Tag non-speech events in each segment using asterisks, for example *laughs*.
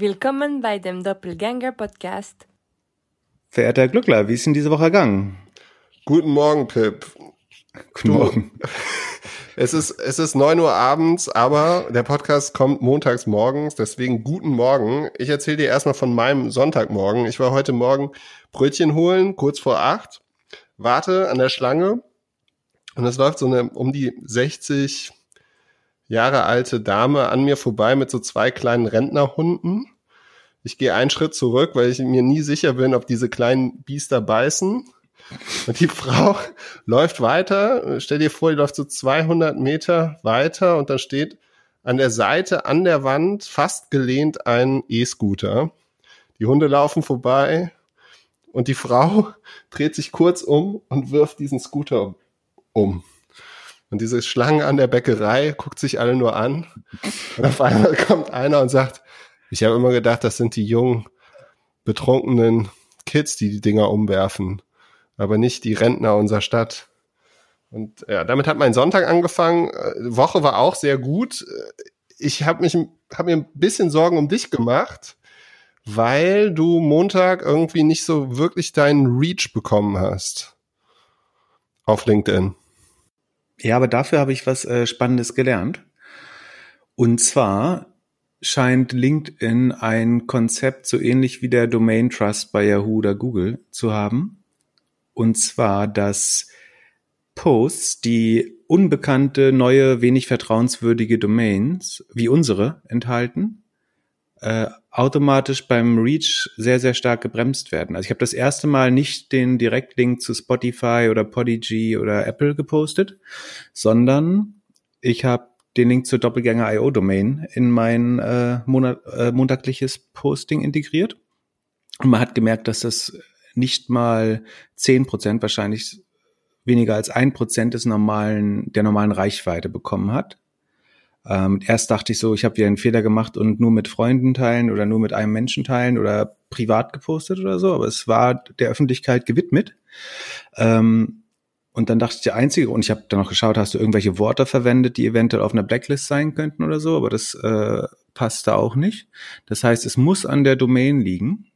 Willkommen bei dem Doppelgänger Podcast. Verehrter Herr Glückler, wie ist Ihnen diese Woche ergangen? Guten Morgen, Pip. Guten Du- Morgen. *laughs* Es ist, es ist 9 Uhr abends, aber der Podcast kommt montags morgens, deswegen guten Morgen. Ich erzähle dir erstmal von meinem Sonntagmorgen. Ich war heute Morgen Brötchen holen, kurz vor acht, warte an der Schlange und es läuft so eine um die 60 Jahre alte Dame an mir vorbei mit so zwei kleinen Rentnerhunden. Ich gehe einen Schritt zurück, weil ich mir nie sicher bin, ob diese kleinen Biester beißen. Und die *laughs* Frau läuft weiter. Stell dir vor, die läuft so 200 Meter weiter und dann steht an der Seite, an der Wand, fast gelehnt ein E-Scooter. Die Hunde laufen vorbei und die Frau *laughs* dreht sich kurz um und wirft diesen Scooter um. Und diese Schlange an der Bäckerei guckt sich alle nur an. Und auf einmal kommt einer und sagt, ich habe immer gedacht, das sind die jungen, betrunkenen Kids, die die Dinger umwerfen aber nicht die Rentner unserer Stadt. Und ja, damit hat mein Sonntag angefangen. Äh, Woche war auch sehr gut. Äh, Ich habe mich, habe mir ein bisschen Sorgen um dich gemacht, weil du Montag irgendwie nicht so wirklich deinen Reach bekommen hast auf LinkedIn. Ja, aber dafür habe ich was äh, Spannendes gelernt. Und zwar scheint LinkedIn ein Konzept so ähnlich wie der Domain Trust bei Yahoo oder Google zu haben. Und zwar, dass Posts, die unbekannte, neue, wenig vertrauenswürdige Domains wie unsere enthalten, äh, automatisch beim Reach sehr, sehr stark gebremst werden. Also ich habe das erste Mal nicht den Direktlink zu Spotify oder Podigy oder Apple gepostet, sondern ich habe den Link zur Doppelgänger IO Domain in mein äh, Monat, äh, monatliches Posting integriert. Und man hat gemerkt, dass das nicht mal zehn Prozent, wahrscheinlich weniger als ein Prozent des normalen, der normalen Reichweite bekommen hat. Ähm, erst dachte ich so, ich habe wieder einen Fehler gemacht und nur mit Freunden teilen oder nur mit einem Menschen teilen oder privat gepostet oder so, aber es war der Öffentlichkeit gewidmet. Ähm, und dann dachte ich, der einzige, und ich habe dann noch geschaut, hast du irgendwelche Worte verwendet, die eventuell auf einer Blacklist sein könnten oder so, aber das äh, passte auch nicht. Das heißt, es muss an der Domain liegen.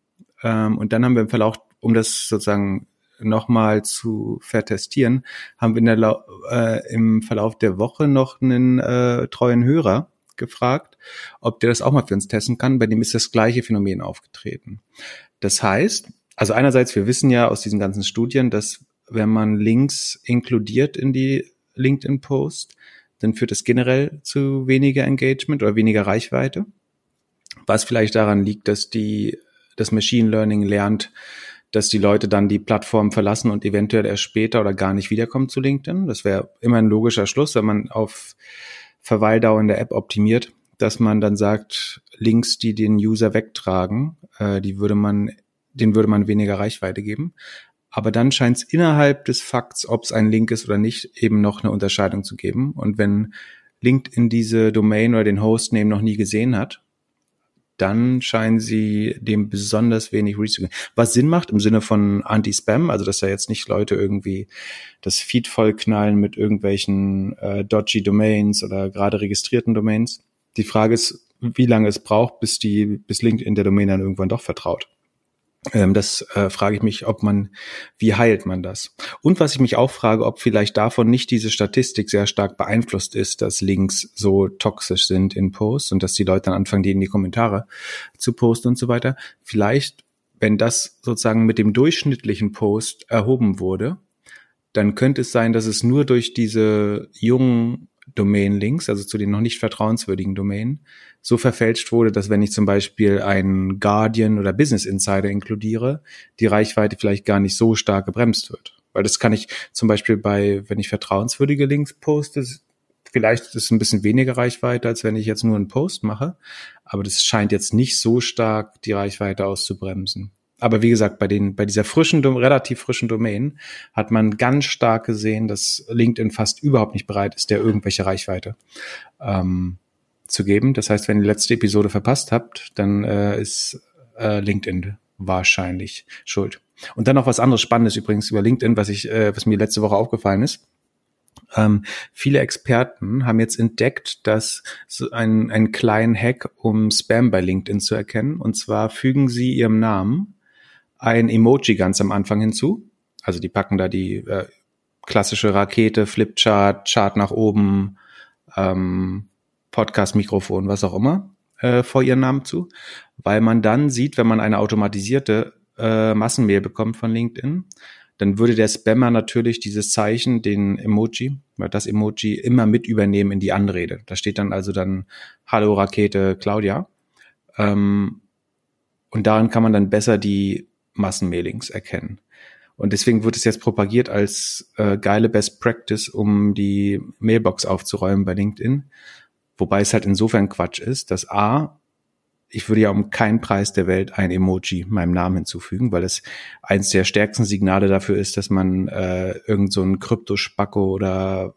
Ähm, und dann haben wir im Verlauf, um das sozusagen nochmal zu vertestieren, haben wir in der, äh, im Verlauf der Woche noch einen äh, treuen Hörer gefragt, ob der das auch mal für uns testen kann. Bei dem ist das gleiche Phänomen aufgetreten. Das heißt, also einerseits, wir wissen ja aus diesen ganzen Studien, dass wenn man Links inkludiert in die LinkedIn-Post, dann führt das generell zu weniger Engagement oder weniger Reichweite. Was vielleicht daran liegt, dass die, das Machine Learning lernt, dass die Leute dann die Plattform verlassen und eventuell erst später oder gar nicht wiederkommen zu LinkedIn. Das wäre immer ein logischer Schluss, wenn man auf Verweildauer in der App optimiert, dass man dann sagt, Links, die den User wegtragen, äh, die würde man, den würde man weniger Reichweite geben. Aber dann scheint es innerhalb des Fakts, ob es ein Link ist oder nicht, eben noch eine Unterscheidung zu geben. Und wenn LinkedIn diese Domain oder den Hostname noch nie gesehen hat, dann scheinen sie dem besonders wenig Reach zu geben. Was Sinn macht im Sinne von Anti-Spam, also dass da jetzt nicht Leute irgendwie das Feed vollknallen mit irgendwelchen äh, dodgy Domains oder gerade registrierten Domains. Die Frage ist, wie lange es braucht, bis die, bis LinkedIn der Domain dann irgendwann doch vertraut. Ähm, das äh, frage ich mich, ob man, wie heilt man das? Und was ich mich auch frage, ob vielleicht davon nicht diese Statistik sehr stark beeinflusst ist, dass Links so toxisch sind in Posts und dass die Leute dann anfangen, die in die Kommentare zu posten und so weiter. Vielleicht, wenn das sozusagen mit dem durchschnittlichen Post erhoben wurde, dann könnte es sein, dass es nur durch diese jungen Domain-Links, also zu den noch nicht vertrauenswürdigen Domainen, so verfälscht wurde, dass wenn ich zum Beispiel einen Guardian oder Business Insider inkludiere, die Reichweite vielleicht gar nicht so stark gebremst wird. Weil das kann ich zum Beispiel bei, wenn ich vertrauenswürdige Links poste, vielleicht ist es ein bisschen weniger Reichweite, als wenn ich jetzt nur einen Post mache. Aber das scheint jetzt nicht so stark die Reichweite auszubremsen. Aber wie gesagt, bei den, bei dieser frischen, relativ frischen Domain hat man ganz stark gesehen, dass LinkedIn fast überhaupt nicht bereit ist, der irgendwelche Reichweite ähm, zu geben. Das heißt, wenn ihr die letzte Episode verpasst habt, dann äh, ist äh, LinkedIn wahrscheinlich schuld. Und dann noch was anderes Spannendes übrigens über LinkedIn, was ich, äh, was mir letzte Woche aufgefallen ist. Ähm, viele Experten haben jetzt entdeckt, dass so ein, einen kleinen Hack, um Spam bei LinkedIn zu erkennen. Und zwar fügen sie ihrem Namen ein Emoji ganz am Anfang hinzu. Also die packen da die äh, klassische Rakete, Flipchart, Chart nach oben, ähm, Podcast-Mikrofon, was auch immer, äh, vor ihren Namen zu, weil man dann sieht, wenn man eine automatisierte äh, Massenmail bekommt von LinkedIn, dann würde der Spammer natürlich dieses Zeichen, den Emoji, das Emoji immer mit übernehmen in die Anrede. Da steht dann also dann Hallo Rakete Claudia. Ähm, und daran kann man dann besser die Massenmailings erkennen. Und deswegen wird es jetzt propagiert als äh, geile Best Practice, um die Mailbox aufzuräumen bei LinkedIn. Wobei es halt insofern Quatsch ist, dass A, ich würde ja um keinen Preis der Welt ein Emoji meinem Namen hinzufügen, weil es eins der stärksten Signale dafür ist, dass man äh, irgend so ein Kryptospacko oder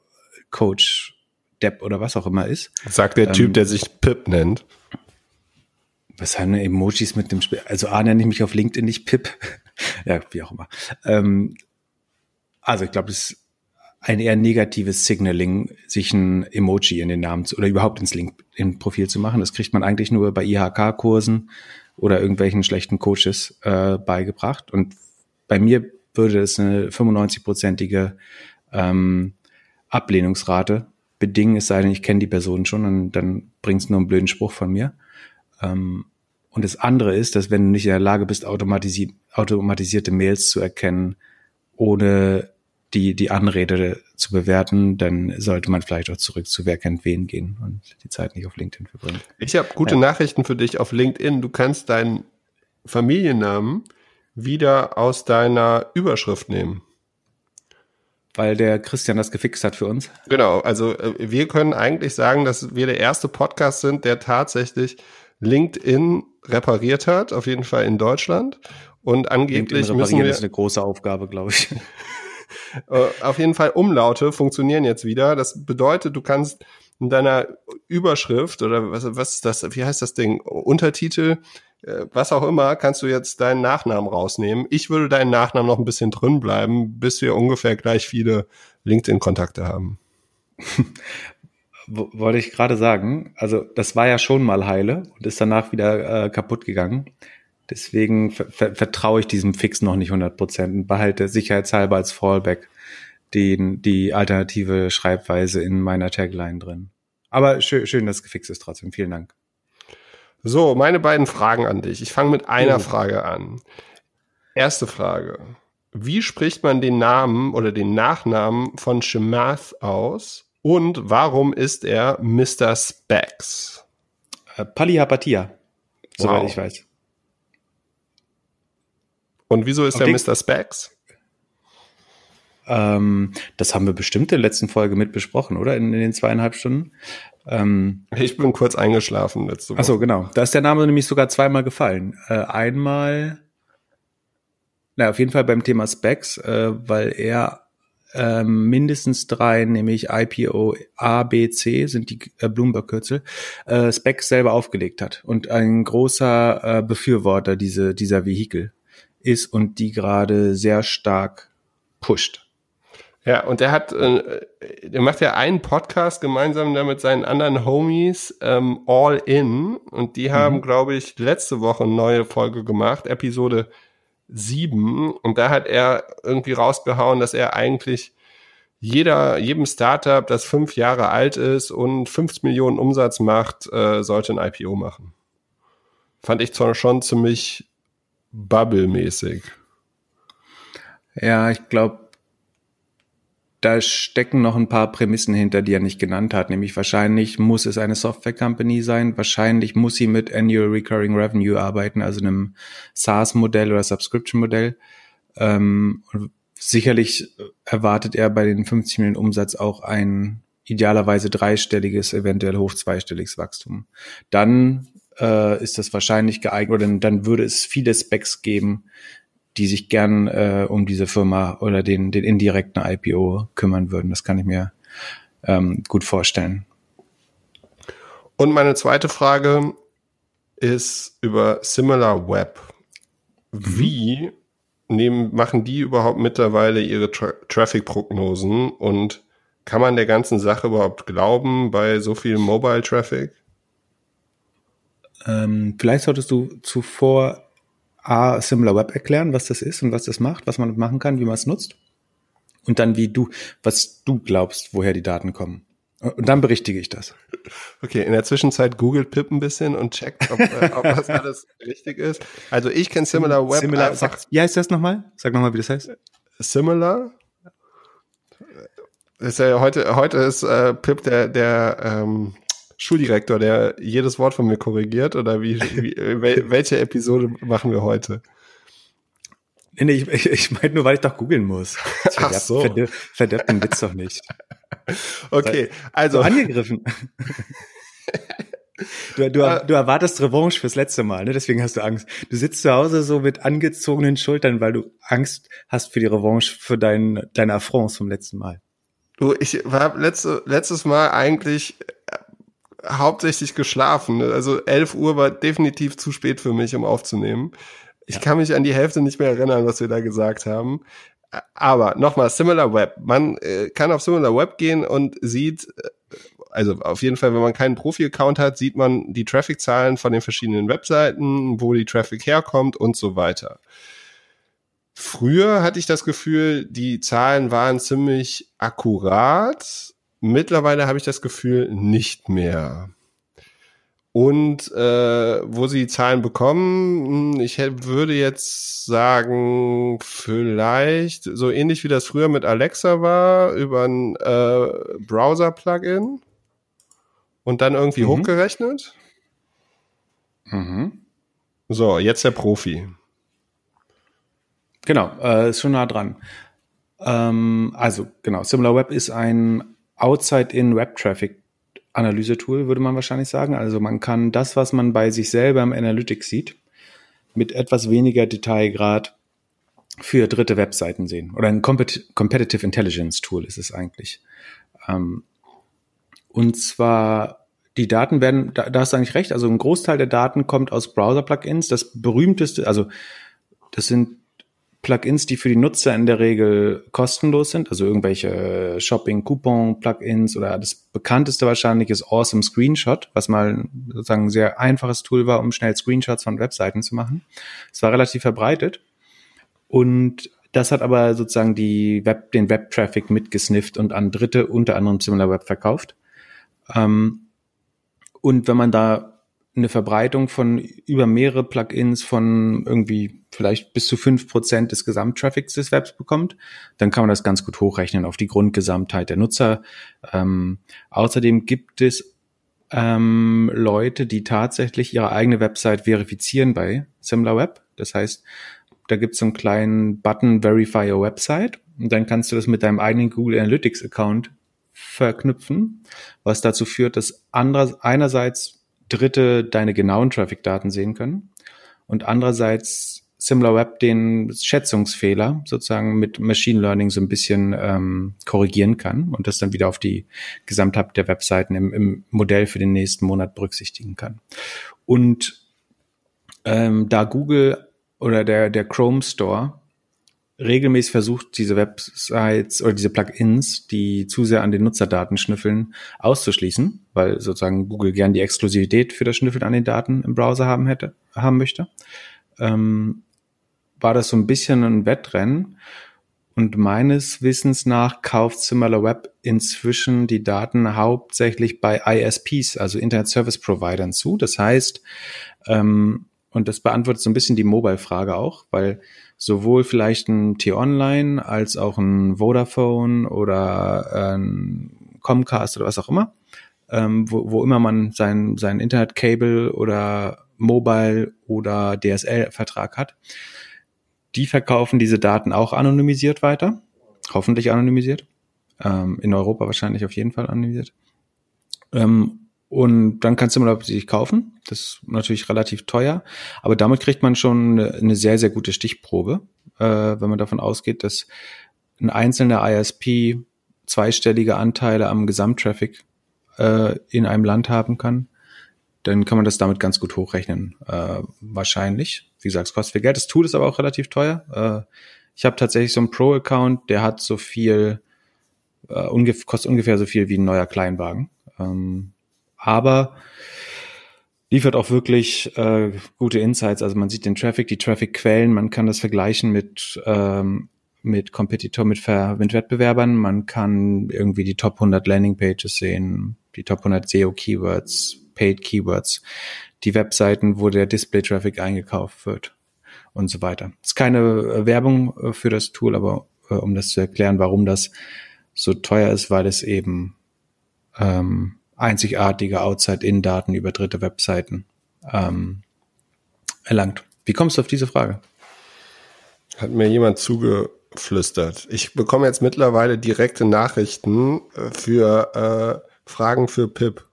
Coach Depp oder was auch immer ist. Sagt der Typ, ähm, der sich Pip nennt. Was haben Emojis mit dem Spiel? Also A nenne ich mich auf LinkedIn nicht Pip. *laughs* ja, wie auch immer. Ähm, also ich glaube, das ist ein eher negatives Signaling, sich ein Emoji in den Namen zu, oder überhaupt ins LinkedIn-Profil zu machen. Das kriegt man eigentlich nur bei IHK-Kursen oder irgendwelchen schlechten Coaches äh, beigebracht. Und bei mir würde es eine 95-prozentige ähm, Ablehnungsrate bedingen, es sei denn, ich kenne die Person schon und dann bringt es nur einen blöden Spruch von mir. Ähm, und das andere ist, dass wenn du nicht in der Lage bist, automatisi automatisierte Mails zu erkennen, ohne die, die Anrede zu bewerten, dann sollte man vielleicht auch zurück zu Wer kennt wen gehen und die Zeit nicht auf LinkedIn verbringen. Ich habe gute ja. Nachrichten für dich auf LinkedIn. Du kannst deinen Familiennamen wieder aus deiner Überschrift nehmen. Weil der Christian das gefixt hat für uns. Genau, also äh, wir können eigentlich sagen, dass wir der erste Podcast sind, der tatsächlich LinkedIn repariert hat, auf jeden Fall in Deutschland. Und angeblich müssen wir. ist eine große Aufgabe, glaube ich. *laughs* Äh, auf jeden Fall Umlaute funktionieren jetzt wieder. Das bedeutet, du kannst in deiner Überschrift oder was, was ist das? Wie heißt das Ding? Untertitel, äh, was auch immer, kannst du jetzt deinen Nachnamen rausnehmen. Ich würde deinen Nachnamen noch ein bisschen drin bleiben, bis wir ungefähr gleich viele LinkedIn-Kontakte haben. *laughs* Wollte ich gerade sagen. Also das war ja schon mal heile und ist danach wieder äh, kaputt gegangen. Deswegen ver vertraue ich diesem Fix noch nicht 100 Prozent und behalte sicherheitshalber als Fallback den, die alternative Schreibweise in meiner Tagline drin. Aber schön, schön, dass es gefixt ist trotzdem. Vielen Dank. So, meine beiden Fragen an dich. Ich fange mit einer oh. Frage an. Erste Frage. Wie spricht man den Namen oder den Nachnamen von Shemath aus? Und warum ist er Mr. Specs? Äh, Palihapatia, soweit wow. ich weiß. Und wieso ist Auf er Mr. Specs? Ähm, das haben wir bestimmt in der letzten Folge mit besprochen, oder? In, in den zweieinhalb Stunden. Ähm, ich bin kurz eingeschlafen letzte Woche. Achso, genau. Da ist der Name nämlich sogar zweimal gefallen. Äh, einmal, na, auf jeden Fall beim Thema Specs, äh, weil er äh, mindestens drei, nämlich IPO A, B, C, sind die äh, Bloomberg-Kürzel, äh, Specs selber aufgelegt hat und ein großer äh, Befürworter diese, dieser Vehikel ist und die gerade sehr stark pusht. Ja, und er hat, äh, der macht ja einen Podcast gemeinsam da mit seinen anderen Homies, ähm, All In, und die haben, mhm. glaube ich, letzte Woche eine neue Folge gemacht, Episode 7, und da hat er irgendwie rausgehauen, dass er eigentlich jeder, jedem Startup, das fünf Jahre alt ist und 50 Millionen Umsatz macht, äh, sollte ein IPO machen. Fand ich zwar schon ziemlich Bubble-mäßig. Ja, ich glaube, da stecken noch ein paar Prämissen hinter, die er nicht genannt hat. Nämlich wahrscheinlich muss es eine Software Company sein. Wahrscheinlich muss sie mit Annual Recurring Revenue arbeiten, also einem SaaS-Modell oder Subscription-Modell. Ähm, sicherlich erwartet er bei den 50 Millionen Umsatz auch ein idealerweise dreistelliges, eventuell hoch zweistelliges Wachstum. Dann äh, ist das wahrscheinlich geeignet, oder dann würde es viele Specs geben, die sich gern äh, um diese Firma oder den, den indirekten IPO kümmern würden. Das kann ich mir ähm, gut vorstellen. Und meine zweite Frage ist über Similar Web. Mhm. Wie nehmen, machen die überhaupt mittlerweile ihre Tra Traffic-Prognosen und kann man der ganzen Sache überhaupt glauben bei so viel Mobile Traffic? Ähm, vielleicht solltest du zuvor A, Similar Web erklären, was das ist und was das macht, was man machen kann, wie man es nutzt. Und dann wie du, was du glaubst, woher die Daten kommen. Und dann berichtige ich das. Okay, in der Zwischenzeit googelt Pip ein bisschen und checkt, ob, äh, ob das *laughs* alles richtig ist. Also ich kenne Similar Web Similar, einfach. sag, wie heißt das nochmal? Sag nochmal, wie das heißt. Similar. Ist ja heute, heute ist äh, Pip der, der ähm, Schuldirektor, der jedes Wort von mir korrigiert oder wie, wie *laughs* wel, welche Episode machen wir heute? Nee, nee, ich, ich, ich meine nur, weil ich doch googeln muss. *laughs* Das Ach so. Verdirbt, verdirbt den Witz doch nicht. *laughs* Okay, So also angegriffen. Du, du, Äh. du erwartest Revanche fürs letzte Mal, ne? deswegen hast du Angst. Du sitzt zu Hause so mit angezogenen Schultern, weil du Angst hast für die Revanche für dein, deine Affronts vom letzten Mal. du, ich war letzte, letztes Mal eigentlich hauptsächlich geschlafen. Also 11 Uhr war definitiv zu spät für mich, um aufzunehmen. Ich Ja. kann mich an die Hälfte nicht mehr erinnern, was wir da gesagt haben. Aber nochmal, Similar Web. Man äh, kann auf Similar Web gehen und sieht, äh, also auf jeden Fall, wenn man keinen Profi-Account hat, sieht man die Traffic-Zahlen von den verschiedenen Webseiten, wo die Traffic herkommt und so weiter. Früher hatte ich das Gefühl, die Zahlen waren ziemlich akkurat. Mittlerweile habe ich das Gefühl, nicht mehr. Und äh, wo sie die Zahlen bekommen, hm, ich würde jetzt sagen, vielleicht so ähnlich wie das früher mit Alexa war, über ein äh, Browser-Plugin und dann irgendwie Mhm. hochgerechnet. Mhm. So, jetzt der Profi. Genau, äh, ist schon nah dran. Ähm, also genau, SimilarWeb ist ein Outside-in-Web-Traffic-Analyse-Tool, würde man wahrscheinlich sagen. Also man kann das, was man bei sich selber im Analytics sieht, mit etwas weniger Detailgrad für dritte Webseiten sehen. Oder ein Compet Competitive Intelligence Tool ist es eigentlich. Ähm, und zwar die Daten werden, da, da hast du eigentlich recht, also ein Großteil der Daten kommt aus Browser-Plugins. Das berühmteste, also das sind Plugins, die für die Nutzer in der Regel kostenlos sind, also irgendwelche Shopping-Coupon-Plugins oder das bekannteste wahrscheinlich ist Awesome Screenshot, was mal sozusagen ein sehr einfaches Tool war, um schnell Screenshots von Webseiten zu machen. Es war relativ verbreitet und das hat aber sozusagen die Web, den Web-Traffic mitgesnifft und an Dritte, unter anderem SimilarWeb, verkauft. Ähm, und wenn man da eine Verbreitung von über mehrere Plugins von irgendwie vielleicht bis zu fünf Prozent des Gesamttraffics des Webs bekommt, dann kann man das ganz gut hochrechnen auf die Grundgesamtheit der Nutzer. Ähm, außerdem gibt es ähm, Leute, die tatsächlich ihre eigene Website verifizieren bei SimilarWeb. Das heißt, da gibt es so einen kleinen Button Verify Your Website und dann kannst du das mit deinem eigenen Google Analytics Account verknüpfen, was dazu führt, dass anderer, einerseits Dritte deine genauen Traffic-Daten sehen können und andererseits SimilarWeb den Schätzungsfehler sozusagen mit Machine Learning so ein bisschen ähm, korrigieren kann und das dann wieder auf die Gesamtheit der Webseiten im, im Modell für den nächsten Monat berücksichtigen kann. Und ähm, da Google oder der, der Chrome Store regelmäßig versucht, diese Websites oder diese Plugins, die zu sehr an den Nutzerdaten schnüffeln, auszuschließen, weil sozusagen Google gern die Exklusivität für das Schnüffeln an den Daten im Browser haben hätte, haben möchte, ähm, war das so ein bisschen ein Wettrennen. Und meines Wissens nach kauft SimilarWeb inzwischen die Daten hauptsächlich bei ISPs, also Internet Service Providern zu. Das heißt, ähm, und das beantwortet so ein bisschen die Mobile-Frage auch, weil sowohl vielleicht ein T-Online als auch ein Vodafone oder ein Comcast oder was auch immer, ähm, wo, wo immer man sein, sein Internet-Cable oder Mobile oder DSL-Vertrag hat, die verkaufen diese Daten auch anonymisiert weiter, hoffentlich anonymisiert, ähm, in Europa wahrscheinlich auf jeden Fall anonymisiert. Ähm, und dann kannst du mal sich kaufen. Das ist natürlich relativ teuer, aber damit kriegt man schon eine, sehr, sehr gute Stichprobe, äh, wenn man davon ausgeht, dass ein einzelner ISP zweistellige Anteile am Gesamttraffic äh, in einem Land haben kann. Dann kann man das damit ganz gut hochrechnen, äh, wahrscheinlich. Wie gesagt, es kostet viel Geld. Das Tool ist aber auch relativ teuer. Äh, ich habe tatsächlich so einen Pro-Account, der hat so viel äh, ungef kostet ungefähr so viel wie ein neuer Kleinwagen. Ähm, aber liefert auch wirklich äh, gute Insights. Also man sieht den Traffic, die Traffic-Quellen, man kann das vergleichen mit ähm, mit Competitor, mit, Ver mit Wettbewerbern. Man kann irgendwie die Top 100 Landing Pages sehen, die Top 100 SEO Keywords, Paid Keywords, die Webseiten, wo der Display Traffic eingekauft wird und so weiter. Es ist keine äh, Werbung äh, für das Tool, aber äh, um das zu erklären, warum das so teuer ist, weil es eben ähm, einzigartige Outside-In-Daten über dritte Webseiten ähm, erlangt. Wie kommst du auf diese Frage? Hat mir jemand zugeflüstert. Ich bekomme jetzt mittlerweile direkte Nachrichten äh, für äh, Fragen für Pip.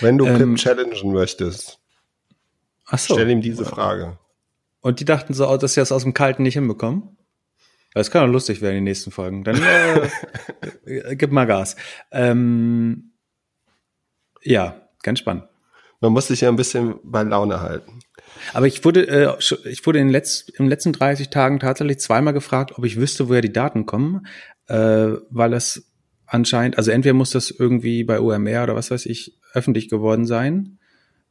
Wenn du ähm, Pip challengen möchtest, ach so. stell ihm diese Frage. Und die dachten so, dass sie das aus dem Kalten nicht hinbekommen? Das kann doch lustig werden, die nächsten Folgen. Dann äh, *laughs* gib mal Gas. Ähm, ja, ganz spannend. Man muss sich ja ein bisschen bei Laune halten. Aber ich wurde, äh, ich wurde in den, Letz-, in den letzten 30 Tagen tatsächlich zweimal gefragt, ob ich wüsste, woher die Daten kommen, äh, weil das anscheinend, also entweder muss das irgendwie bei OMR oder was weiß ich öffentlich geworden sein.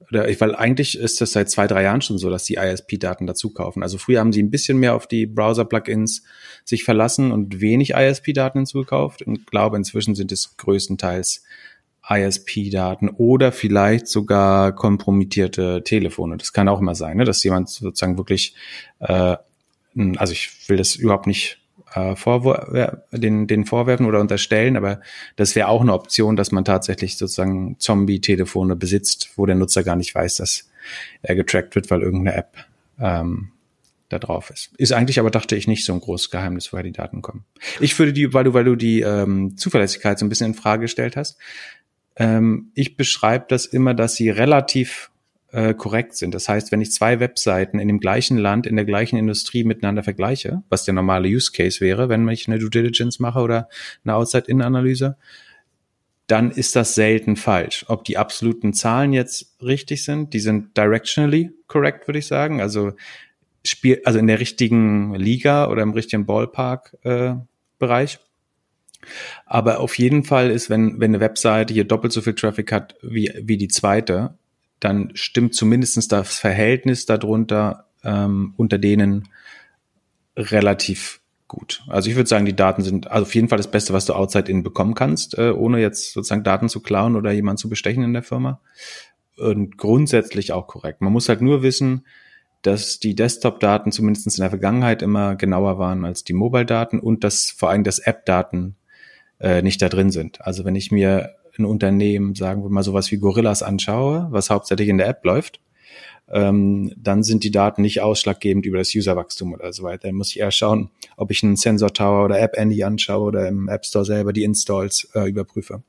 Oder ich, weil eigentlich ist das seit zwei, drei Jahren schon so, dass die ISP-Daten dazu kaufen. Also früher haben sie ein bisschen mehr auf die Browser-Plugins sich verlassen und wenig ISP-Daten hinzugekauft. Und glaube, inzwischen sind es größtenteils ISP-Daten oder vielleicht sogar kompromittierte Telefone. Das kann auch immer sein, ne? dass jemand sozusagen wirklich, äh, also ich will das überhaupt nicht äh, vorwor den, den vorwerfen oder unterstellen, aber das wäre auch eine Option, dass man tatsächlich sozusagen Zombie-Telefone besitzt, wo der Nutzer gar nicht weiß, dass er getrackt wird, weil irgendeine App ähm, da drauf ist. Ist eigentlich aber, dachte ich, nicht so ein großes Geheimnis, woher die Daten kommen. Ich würde die, weil du, weil du die ähm, Zuverlässigkeit so ein bisschen in Frage gestellt hast, ähm, ich beschreibe das immer, dass sie relativ äh, korrekt sind. Das heißt, wenn ich zwei Webseiten in dem gleichen Land, in der gleichen Industrie miteinander vergleiche, was der normale Use Case wäre, wenn ich eine Due Diligence mache oder eine Outside-In-Analyse, dann ist das selten falsch. Ob die absoluten Zahlen jetzt richtig sind, die sind directionally correct, würde ich sagen. Also spiel, also in der richtigen Liga oder im richtigen Ballpark-Bereich. Äh, aber auf jeden Fall ist, wenn, wenn eine Webseite hier doppelt so viel Traffic hat wie, wie die zweite, dann stimmt zumindestens das Verhältnis darunter ähm, unter denen relativ gut. Also ich würde sagen, die Daten sind also auf jeden Fall das Beste, was du outside-in bekommen kannst, äh, ohne jetzt sozusagen Daten zu klauen oder jemanden zu bestechen in der Firma. Und grundsätzlich auch korrekt. Man muss halt nur wissen, dass die Desktop-Daten zumindest in der Vergangenheit immer genauer waren als die Mobile-Daten und dass vor allem das App-Daten äh, nicht da drin sind. Also wenn ich mir ein Unternehmen, sagen wir mal sowas wie Gorillas anschaue, was hauptsächlich in der App läuft, ähm, dann sind die Daten nicht ausschlaggebend über das Userwachstum oder so weiter. Dann muss ich eher schauen, ob ich einen Sensor Tower oder App Andy anschaue oder im App Store selber die Installs äh, überprüfe.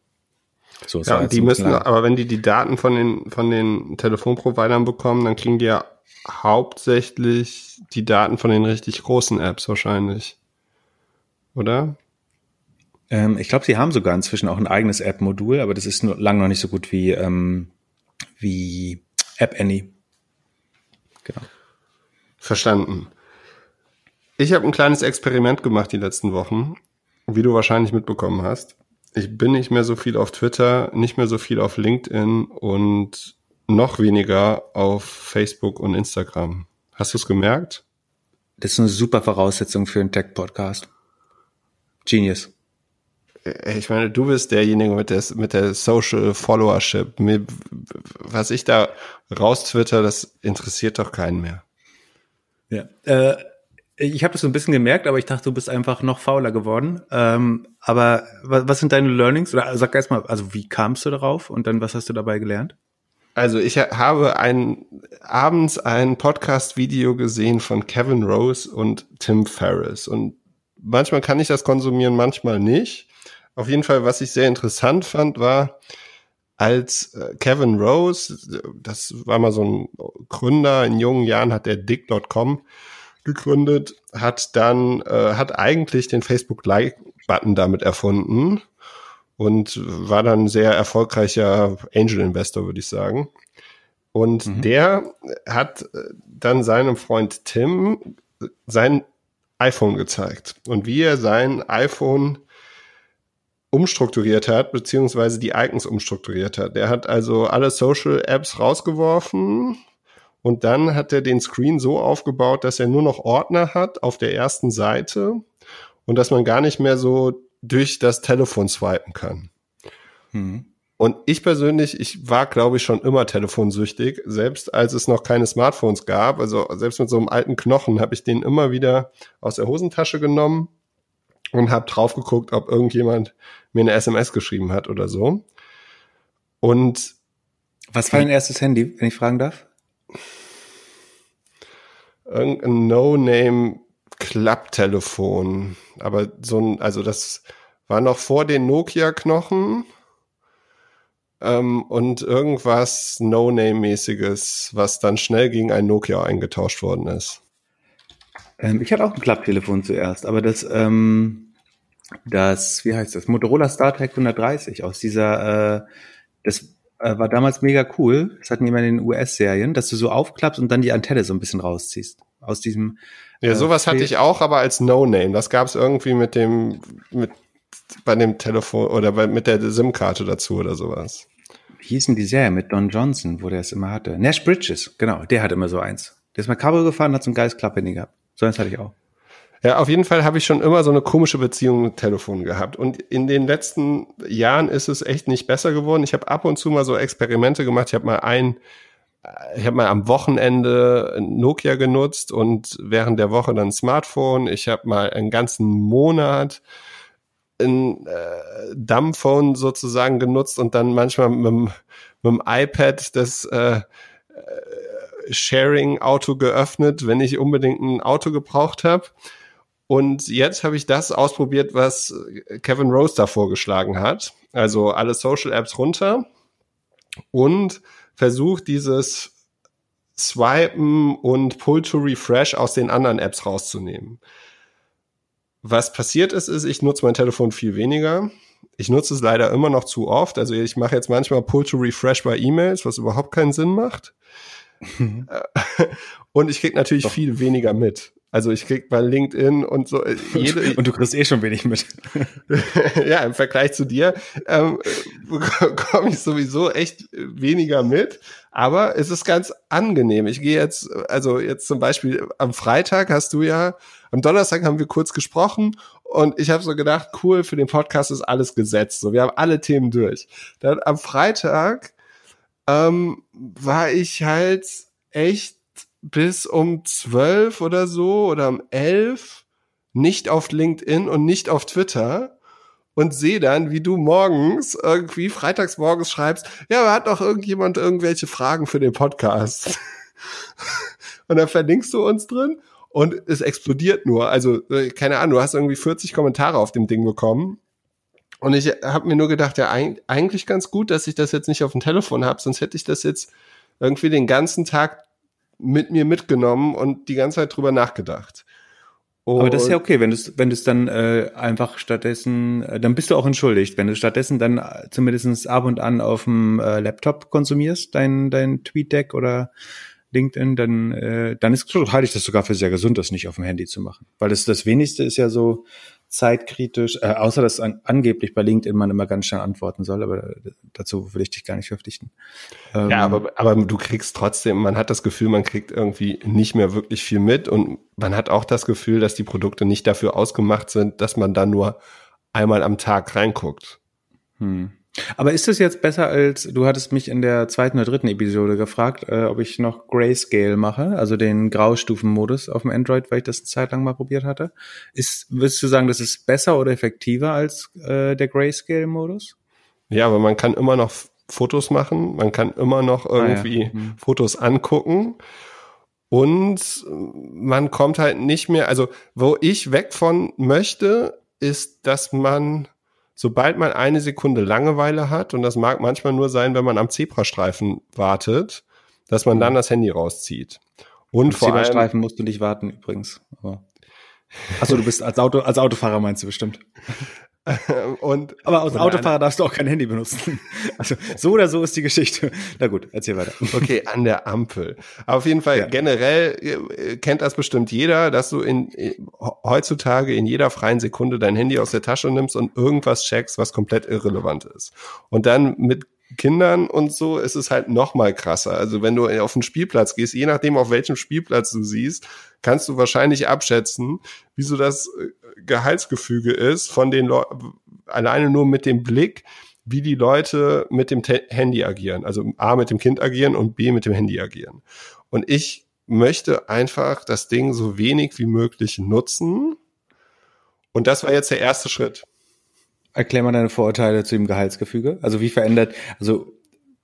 So, ja, die müssen, lang. aber wenn die die Daten von den, von den Telefonprovidern bekommen, dann kriegen die ja hauptsächlich die Daten von den richtig großen Apps wahrscheinlich. Oder? Ähm, ich glaube, sie haben sogar inzwischen auch ein eigenes App-Modul, aber das ist nur, lang noch nicht so gut wie, ähm, wie App Annie. Genau. Verstanden. Ich habe ein kleines Experiment gemacht die letzten Wochen, wie du wahrscheinlich mitbekommen hast. Ich bin nicht mehr so viel auf Twitter, nicht mehr so viel auf LinkedIn und noch weniger auf Facebook und Instagram. Hast du es gemerkt? Das ist eine super Voraussetzung für einen Tech-Podcast. Genius. Äh, ich meine, du bist derjenige mit der, mit der Social Followership. Mir, was ich da raus twitter, das interessiert doch keinen mehr. Ja, äh, ich habe das so ein bisschen gemerkt, aber ich dachte, du bist einfach noch fauler geworden. Ähm, aber was, was sind deine Learnings? Oder sag erst mal, also wie kamst du darauf und dann was hast du dabei gelernt? Also ich habe ein, abends ein Podcast-Video gesehen von Kevin Rose und Tim Ferriss und manchmal kann ich das konsumieren, manchmal nicht. Auf jeden Fall, was ich sehr interessant fand, war, als äh, Kevin Rose, das war mal so ein Gründer, in jungen Jahren hat er Dick.com gegründet, hat dann, äh, hat eigentlich den Facebook-Like-Button damit erfunden und war dann sehr erfolgreicher Angel-Investor, würde ich sagen. Und mhm. der hat äh, dann seinem Freund Tim sein iPhone gezeigt und wie er sein iPhone umstrukturiert hat, beziehungsweise die Icons umstrukturiert hat. Der hat also alle Social Apps rausgeworfen und dann hat er den Screen so aufgebaut, dass er nur noch Ordner hat auf der ersten Seite und dass man gar nicht mehr so durch das Telefon swipen kann. Hm. Und ich persönlich, ich war, glaube ich, schon immer telefonsüchtig, selbst als es noch keine Smartphones gab. Also selbst mit so einem alten Knochen habe ich den immer wieder aus der Hosentasche genommen und habe drauf geguckt, ob irgendjemand mir eine SMS geschrieben hat oder so. Und was war dein erstes Handy, wenn ich fragen darf? Irgendein No-Name Klapptelefon. Aber so ein, also das war noch vor den Nokia-Knochen ähm, und irgendwas No-Name-mäßiges, was dann schnell gegen ein Nokia eingetauscht worden ist. Ähm, ich hatte auch ein Klapptelefon zuerst, aber das, ähm, das, wie heißt das? Motorola StarTech 130 aus dieser, äh, das äh, war damals mega cool. Das hatten die immer in den US-Serien, dass du so aufklappst und dann die Antenne so ein bisschen rausziehst. Aus diesem. Ja, sowas äh, hatte ich auch, aber als No-Name. Das gab es irgendwie mit dem, mit bei dem Telefon oder bei, mit der SIM-Karte dazu oder sowas. Wie hießen die Serie mit Don Johnson, wo der es immer hatte? Nash Bridges, genau, der hat immer so eins. Der ist mal Kabel gefahren, hat so ein geiles Klapphandy gehabt. So eins hatte ich auch. Ja, auf jeden Fall habe ich schon immer so eine komische Beziehung mit Telefon gehabt. Und in den letzten Jahren ist es echt nicht besser geworden. Ich habe ab und zu mal so Experimente gemacht. Ich habe mal ein, ich habe mal am Wochenende Nokia genutzt und während der Woche dann Smartphone. Ich habe mal einen ganzen Monat ein äh, Dumbphone sozusagen genutzt und dann manchmal mit, mit dem iPad das äh, Sharing-Auto geöffnet, wenn ich unbedingt ein Auto gebraucht habe. Und jetzt habe ich das ausprobiert, was Kevin Rose da vorgeschlagen hat. Also alle Social Apps runter und versucht dieses Swipen und Pull to Refresh aus den anderen Apps rauszunehmen. Was passiert ist, ist, ich nutze mein Telefon viel weniger. Ich nutze es leider immer noch zu oft. Also ich mache jetzt manchmal Pull to Refresh bei E-Mails, was überhaupt keinen Sinn macht. *laughs* und ich krieg natürlich Doch. viel weniger mit. Also ich krieg bei LinkedIn und so äh, *laughs* jede und du kriegst eh schon wenig mit. *laughs* ja, im Vergleich zu dir ähm, bekomme ich sowieso echt weniger mit. Aber es ist ganz angenehm. Ich gehe jetzt, also jetzt zum Beispiel am Freitag hast du ja, am Donnerstag haben wir kurz gesprochen und ich habe so gedacht, cool, für den Podcast ist alles gesetzt. So, wir haben alle Themen durch. Dann am Freitag ähm, war ich halt echt bis um zwölf oder so oder um elf nicht auf LinkedIn und nicht auf Twitter und sehe dann, wie du morgens irgendwie freitags morgens schreibst, ja, hat doch irgendjemand irgendwelche Fragen für den Podcast? *laughs* und dann verlinkst du uns drin und es explodiert nur. Also, äh, keine Ahnung, du hast irgendwie 40 Kommentare auf dem Ding bekommen. Und ich habe mir nur gedacht, ja, eigentlich ganz gut, dass ich das jetzt nicht auf dem Telefon habe, sonst hätte ich das jetzt irgendwie den ganzen Tag mit mir mitgenommen und die ganze Zeit drüber nachgedacht. Und Aber das ist ja okay, wenn du es wenn du's dann äh, einfach stattdessen, äh, dann bist du auch entschuldigt, wenn du stattdessen dann äh, zumindest ab und an auf dem äh, Laptop konsumierst, dein, dein TweetDeck oder LinkedIn, dann, äh, dann ist halte ich das sogar für sehr gesund, das nicht auf dem Handy zu machen. Weil das, das wenigste ist ja so, zeitkritisch, äh, außer dass an, angeblich bei LinkedIn man immer ganz schnell antworten soll, aber dazu will ich dich gar nicht verpflichten. Ähm, ja, aber, aber du kriegst trotzdem, man hat das Gefühl, man kriegt irgendwie nicht mehr wirklich viel mit und man hat auch das Gefühl, dass die Produkte nicht dafür ausgemacht sind, dass man da nur einmal am Tag reinguckt. Hm. Aber ist es jetzt besser als, du hattest mich in der zweiten oder dritten Episode gefragt, äh, ob ich noch Grayscale mache, also den Graustufenmodus auf dem Android, weil ich das eine Zeit lang mal probiert hatte. Ist, würdest du sagen, das ist besser oder effektiver als äh, der Grayscale-Modus? Ja, aber man kann immer noch Fotos machen, man kann immer noch irgendwie ah, ja. hm. Fotos angucken und man kommt halt nicht mehr, also wo ich weg von möchte, ist, dass man sobald man eine Sekunde Langeweile hat, und das mag manchmal nur sein, wenn man am Zebrastreifen wartet, dass man dann mhm. das Handy rauszieht. Und am vor Zebrastreifen allem, musst du nicht warten übrigens. Aber Achso, du bist als Auto, als Autofahrer meinst du bestimmt. *laughs* und, Aber als Autofahrer darfst du auch kein Handy benutzen. *laughs* Also so oder so ist die Geschichte. Na gut, erzähl weiter. Okay, an der Ampel. Aber auf jeden Fall, ja. generell äh, kennt das bestimmt jeder, dass du in, in, heutzutage in jeder freien Sekunde dein Handy aus der Tasche nimmst und irgendwas checkst, was komplett irrelevant ist. Und dann mit Kindern und so ist es halt noch mal krasser. Also wenn du auf den Spielplatz gehst, je nachdem auf welchem Spielplatz du siehst, kannst du wahrscheinlich abschätzen, wieso das äh, Gehaltsgefüge ist von den Leuten, alleine nur mit dem Blick, wie die Leute mit dem Te Handy agieren. Also A mit dem Kind agieren und B mit dem Handy agieren. Und ich möchte einfach das Ding so wenig wie möglich nutzen. Und das war jetzt der erste Schritt. Erklär mal deine Vorurteile zu dem Gehaltsgefüge. Also wie verändert, also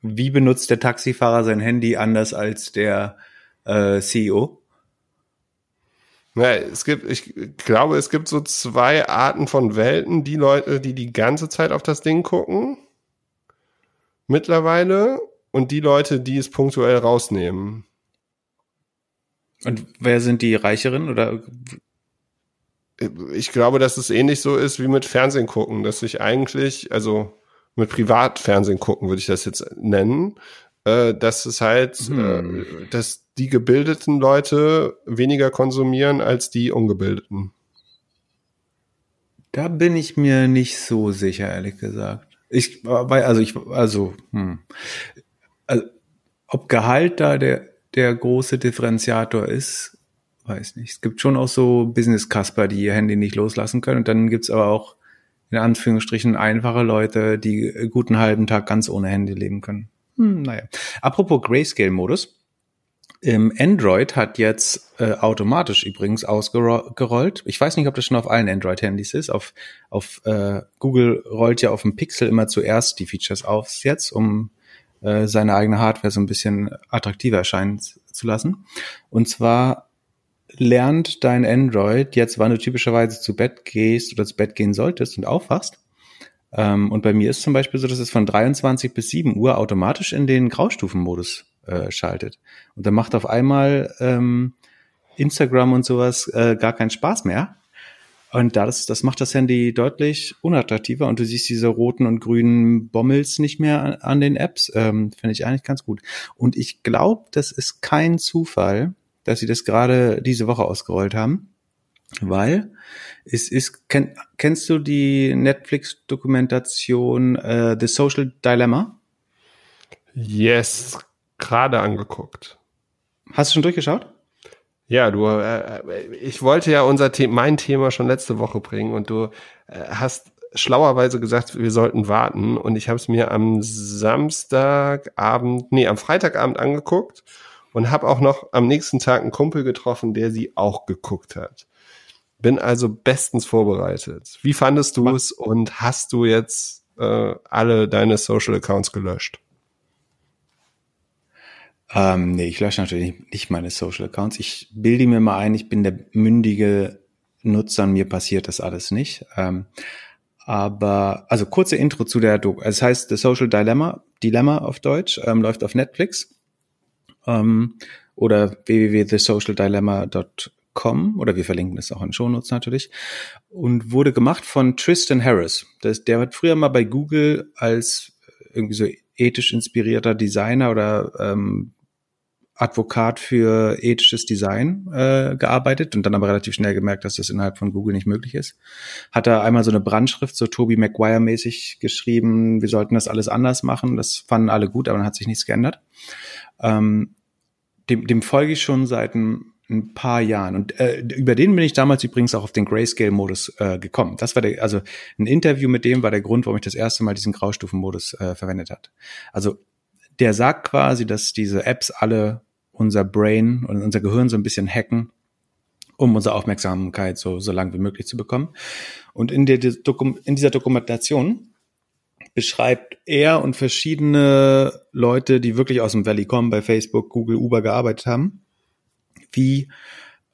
wie benutzt der Taxifahrer sein Handy anders als der äh, CEO? Ja, es gibt, ich glaube, es gibt so zwei Arten von Welten. Die Leute, die die ganze Zeit auf das Ding gucken, mittlerweile, und die Leute, die es punktuell rausnehmen. Und wer sind die Reicheren oder? Ich glaube, dass es ähnlich so ist wie mit Fernsehen gucken, dass ich eigentlich, also mit Privatfernsehen gucken würde ich das jetzt nennen, äh, dass es halt, hm. äh, dass die gebildeten Leute weniger konsumieren als die ungebildeten. Da bin ich mir nicht so sicher, ehrlich gesagt. Ich, weil, also ich, also, hm. also, ob Gehalt da der, der große Differenziator ist, weiß nicht. Es gibt schon auch so Business-Kasper, die ihr Handy nicht loslassen können. Und dann gibt's aber auch in Anführungsstrichen einfache Leute, die guten halben Tag ganz ohne Handy leben können. Hm, naja. Apropos Grayscale-Modus. Im Android hat jetzt äh, automatisch übrigens ausgerollt. Ich weiß nicht, ob das schon auf allen Android-Handys ist. Auf, auf äh, Google rollt ja auf dem Pixel immer zuerst die Features auf jetzt, um äh, seine eigene Hardware so ein bisschen attraktiver erscheinen zu lassen. Und zwar lernt dein Android jetzt, wann du typischerweise zu Bett gehst oder zu Bett gehen solltest und aufwachst. Ähm, und bei mir ist zum Beispiel so, dass es von 23 bis 7 Uhr automatisch in den Graustufenmodus äh, schaltet. Und dann macht auf einmal ähm, Instagram und sowas äh, gar keinen Spaß mehr. Und das, das macht das Handy deutlich unattraktiver und du siehst diese roten und grünen Bommels nicht mehr an, an den Apps. Ähm, Finde ich eigentlich ganz gut. Und ich glaube, das ist kein Zufall, dass sie das gerade diese Woche ausgerollt haben, weil es ist, kenn, kennst du die Netflix-Dokumentation äh, The Social Dilemma? Yes, gerade angeguckt. Hast du schon durchgeschaut? Ja, du, äh, ich wollte ja unser The mein Thema schon letzte Woche bringen und du äh, hast schlauerweise gesagt, wir sollten warten und ich habe es mir am Samstagabend, nee, am Freitagabend angeguckt und habe auch noch am nächsten Tag einen Kumpel getroffen, der sie auch geguckt hat. Bin also bestens vorbereitet. Wie fandest du es und hast du jetzt äh, alle deine Social Accounts gelöscht? Ähm, nee, ich lösche natürlich nicht meine Social Accounts. Ich bilde mir mal ein, ich bin der mündige Nutzer und mir passiert das alles nicht. Ähm, aber, also kurze Intro zu der Doku. Es heißt The Social Dilemma, Dilemma auf Deutsch, ähm, läuft auf Netflix. Ähm, oder www.thesocialdilemma.com oder wir verlinken das auch in Shownotes natürlich. Und wurde gemacht von Tristan Harris. Das, der hat früher mal bei Google als irgendwie so ethisch inspirierter Designer oder ähm, Advokat für ethisches Design äh, gearbeitet und dann aber relativ schnell gemerkt, dass das innerhalb von Google nicht möglich ist. Hat er einmal so eine Brandschrift, so Toby Maguire mäßig geschrieben, wir sollten das alles anders machen. Das fanden alle gut, aber dann hat sich nichts geändert. Ähm, dem, dem folge ich schon seit ein, ein paar Jahren. Und äh, über den bin ich damals übrigens auch auf den Grayscale-Modus äh, gekommen. Das war der, also ein Interview mit dem war der Grund, warum ich das erste Mal diesen Graustufen-Modus äh, verwendet hat. Also der sagt quasi, dass diese Apps alle unser Brain und unser Gehirn so ein bisschen hacken, um unsere Aufmerksamkeit so, so lang wie möglich zu bekommen. Und in, der, in dieser Dokumentation beschreibt er und verschiedene Leute, die wirklich aus dem Valley kommen, bei Facebook, Google, Uber gearbeitet haben, wie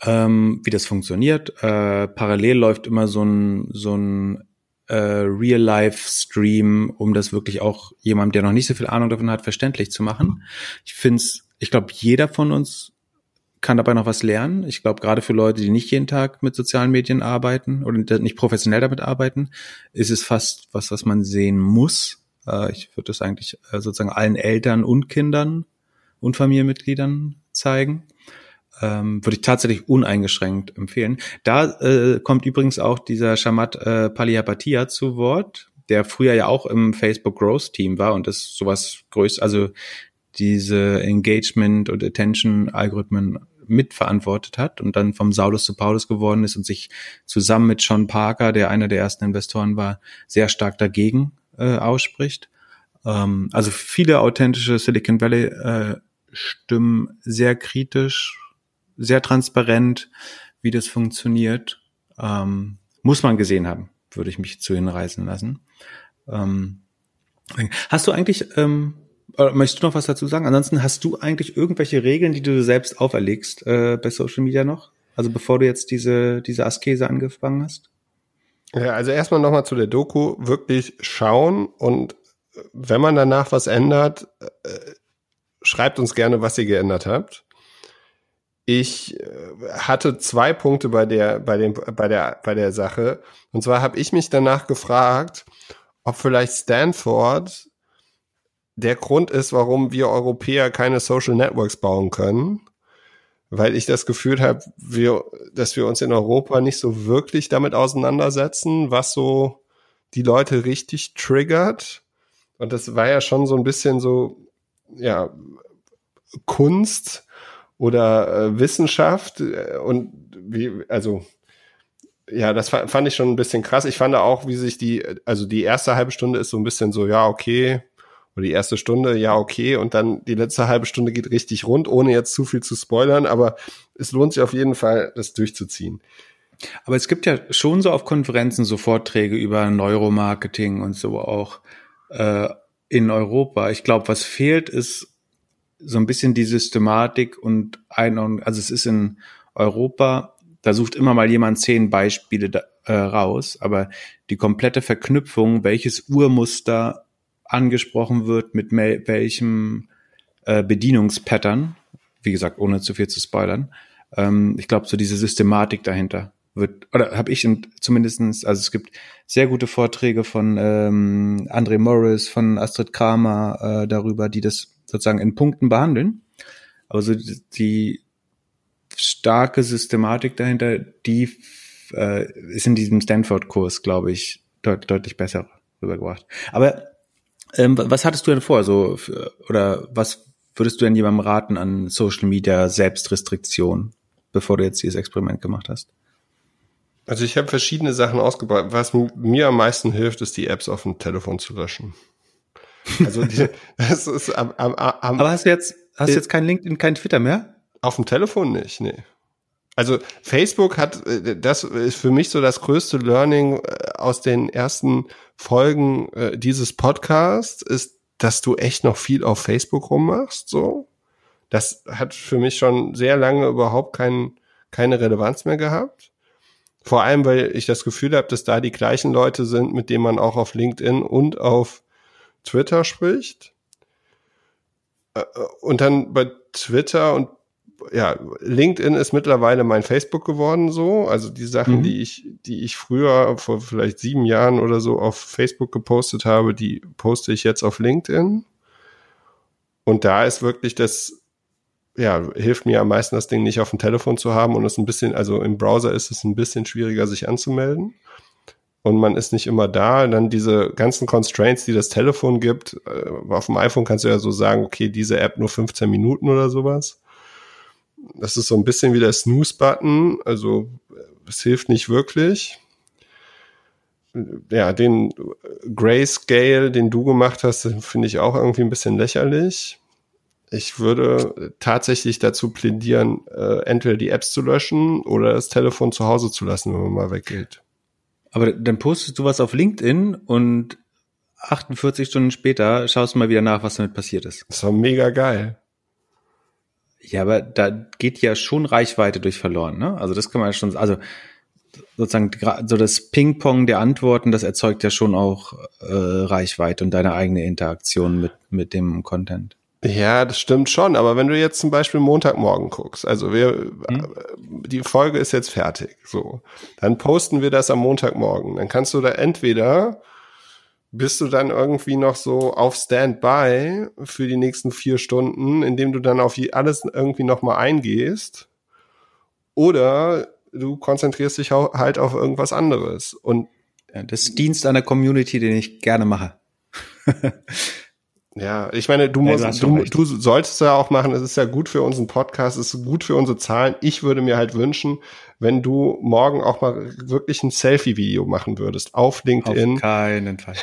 ähm, wie das funktioniert. Äh, parallel läuft immer so ein so ein äh, Real-Life-Stream, um das wirklich auch jemandem, der noch nicht so viel Ahnung davon hat, verständlich zu machen. Ich finde es ich glaube, jeder von uns kann dabei noch was lernen. Ich glaube, gerade für Leute, die nicht jeden Tag mit sozialen Medien arbeiten oder nicht professionell damit arbeiten, ist es fast was, was man sehen muss. Äh, ich würde das eigentlich äh, sozusagen allen Eltern und Kindern und Familienmitgliedern zeigen. Ähm, würde ich tatsächlich uneingeschränkt empfehlen. Da äh, kommt übrigens auch dieser Shamat äh, Paliapatia zu Wort, der früher ja auch im Facebook Growth Team war und das sowas größt, also diese Engagement und Attention Algorithmen mitverantwortet hat und dann vom Saulus zu Paulus geworden ist und sich zusammen mit Sean Parker, der einer der ersten Investoren war, sehr stark dagegen äh, ausspricht. Ähm, also viele authentische Silicon Valley äh, Stimmen sehr kritisch, sehr transparent, wie das funktioniert. Ähm, muss man gesehen haben, würde ich mich zu hinreißen lassen. Ähm, hast du eigentlich ähm, äh, möchtest du noch was dazu sagen? Ansonsten hast du eigentlich irgendwelche Regeln, die du selbst auferlegst äh, bei Social Media noch? Also bevor du jetzt diese, diese Askese angefangen hast? Ja, also erstmal nochmal zu der Doku, wirklich schauen und äh, wenn man danach was ändert, äh, schreibt uns gerne, was ihr geändert habt. Ich äh, hatte zwei Punkte bei der, bei dem, bei der, bei der Sache. Und zwar habe ich mich danach gefragt, ob vielleicht Stanford der Grund ist, warum wir Europäer keine Social Networks bauen können, weil ich das Gefühl habe, wir, dass wir uns in Europa nicht so wirklich damit auseinandersetzen, was so die Leute richtig triggert. Und das war ja schon so ein bisschen so, ja, Kunst oder äh, Wissenschaft äh, und wie, also ja, das fand ich schon ein bisschen krass. Ich fand auch, wie sich die, also die erste halbe Stunde ist so ein bisschen so, ja, okay, oder die erste Stunde, ja, okay, und dann die letzte halbe Stunde geht richtig rund, ohne jetzt zu viel zu spoilern, aber es lohnt sich auf jeden Fall, das durchzuziehen. Aber es gibt ja schon so auf Konferenzen so Vorträge über Neuromarketing und so auch äh, in Europa. Ich glaube, was fehlt, ist so ein bisschen die Systematik und Einordnung. Also es ist in Europa, da sucht immer mal jemand zehn Beispiele da, äh, raus, aber die komplette Verknüpfung, welches Urmuster angesprochen wird, mit welchem äh, Bedienungspattern, wie gesagt, ohne zu viel zu spoilern. Ähm, ich glaube, so diese Systematik dahinter wird, oder habe ich zumindestens, also es gibt sehr gute Vorträge von ähm, André Morris, von Astrid Kramer äh, darüber, die das sozusagen in Punkten behandeln. Aber so die, die starke Systematik dahinter, die äh, ist in diesem Stanford-Kurs, glaube ich, deut deutlich besser rübergebracht. Aber ähm, was hattest du denn vor? So, oder was würdest du denn jemandem raten an Social Media Selbstrestriktion, bevor du jetzt dieses Experiment gemacht hast? Also ich habe verschiedene Sachen ausgebaut. Was mir am meisten hilft, ist die Apps auf dem Telefon zu löschen. Also die, *laughs* das ist am, am, am Aber hast du jetzt hast du jetzt kein LinkedIn, kein Twitter mehr? Auf dem Telefon nicht, nee. Also Facebook hat, äh, das ist für mich so das größte Learning äh, aus den ersten Folgen äh, dieses Podcasts, ist, dass du echt noch viel auf Facebook rummachst, so. Das hat für mich schon sehr lange überhaupt kein, keine Relevanz mehr gehabt. Vor allem, weil ich das Gefühl habe, dass da die gleichen Leute sind, mit denen man auch auf LinkedIn und auf Twitter spricht. Und dann bei Twitter und ja, LinkedIn ist mittlerweile mein Facebook geworden so. Also die Sachen, mhm. die ich, die ich früher vor vielleicht sieben Jahren oder so auf Facebook gepostet habe, die poste ich jetzt auf LinkedIn. Und da ist wirklich das, ja, hilft mir am meisten, das Ding nicht auf dem Telefon zu haben und es ein bisschen, also im Browser ist es ein bisschen schwieriger, sich anzumelden. Und man ist nicht immer da. Dann diese ganzen Constraints, die das Telefon gibt. Äh, auf dem iPhone kannst du ja so sagen, okay, diese App nur 15 Minuten oder sowas. Das ist so ein bisschen wie der Snooze-Button, also es hilft nicht wirklich. Ja, den Grayscale, den du gemacht hast, finde ich auch irgendwie ein bisschen lächerlich. Ich würde tatsächlich dazu plädieren, äh, entweder die Apps zu löschen oder das Telefon zu Hause zu lassen, wenn man mal weggeht. Aber dann postest du was auf LinkedIn und 48 Stunden später schaust du mal wieder nach, was damit passiert ist. Das war mega geil. Ja, aber da geht ja schon Reichweite durch verloren, ne? Also das kann man ja schon, also sozusagen so das Ping-Pong der Antworten, das erzeugt ja schon auch äh, Reichweite und deine eigene Interaktion mit mit dem Content. Ja, das stimmt schon. Aber wenn du jetzt zum Beispiel Montagmorgen guckst, also wir, hm? die Folge ist jetzt fertig, so, dann posten wir das am Montagmorgen. Dann kannst du da entweder bist du dann irgendwie noch so auf Standby für die nächsten vier Stunden, indem du dann auf alles irgendwie nochmal eingehst. Oder du konzentrierst dich halt auf irgendwas anderes. Und das Dienst an der Community, den ich gerne mache. *laughs* Ja, ich meine, du musst, ja, du, du, solltest ja auch machen, es ist ja gut für unseren Podcast, es ist gut für unsere Zahlen. Ich würde mir halt wünschen, wenn du morgen auch mal wirklich ein Selfie-Video machen würdest auf LinkedIn. Auf keinen Fall.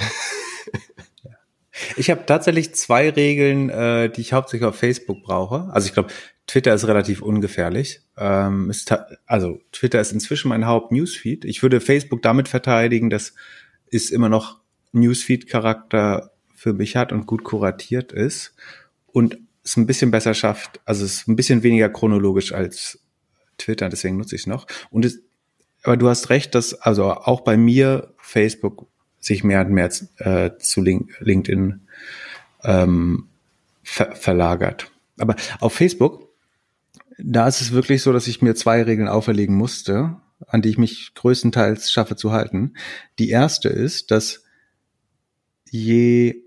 ich habe tatsächlich zwei Regeln, äh, die ich hauptsächlich auf Facebook brauche. Also ich glaube, Twitter ist relativ ungefährlich. Ähm, ist also Twitter ist inzwischen mein Haupt-Newsfeed. Ich würde Facebook damit verteidigen, das ist immer noch Newsfeed-Charakter für mich hat und gut kuratiert ist und es ein bisschen besser schafft, also es ist ein bisschen weniger chronologisch als Twitter, deswegen nutze ich es noch. Und es, aber du hast recht, dass also auch bei mir Facebook sich mehr und mehr äh, zu Link, LinkedIn ähm, ver verlagert. Aber auf Facebook, da ist es wirklich so, dass ich mir zwei Regeln auferlegen musste, an die ich mich größtenteils schaffe zu halten. Die erste ist, dass je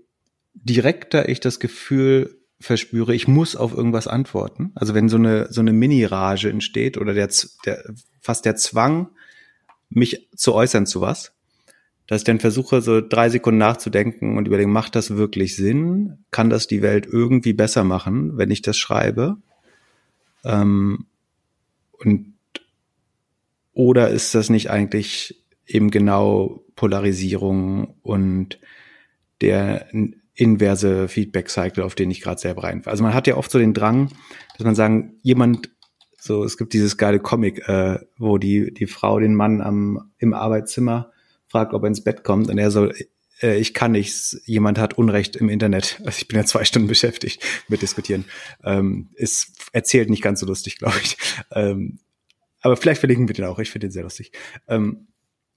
direkter ich das Gefühl verspüre, ich muss auf irgendwas antworten. Also wenn so eine so eine Mini-Rage entsteht oder der, der fast der Zwang, mich zu äußern zu was, dass ich dann versuche, so drei Sekunden nachzudenken und überlegen, macht das wirklich Sinn? Kann das die Welt irgendwie besser machen, wenn ich das schreibe? Ähm, und oder ist das nicht eigentlich eben genau Polarisierung und der inverse Feedback-Cycle, auf den ich gerade selber rein. Also man hat ja oft so den Drang, dass man sagen, jemand, so es gibt dieses geile Comic, äh, wo die die Frau den Mann am im Arbeitszimmer fragt, ob er ins Bett kommt und er so, äh, ich kann nichts, jemand hat Unrecht im Internet. *laughs* Also ich bin ja zwei Stunden beschäftigt *laughs* mit diskutieren. Ähm, ist erzählt nicht ganz so lustig, *laughs* glaube ich. Ähm, aber vielleicht verlinken wir den auch. Ich finde den sehr lustig. Ähm,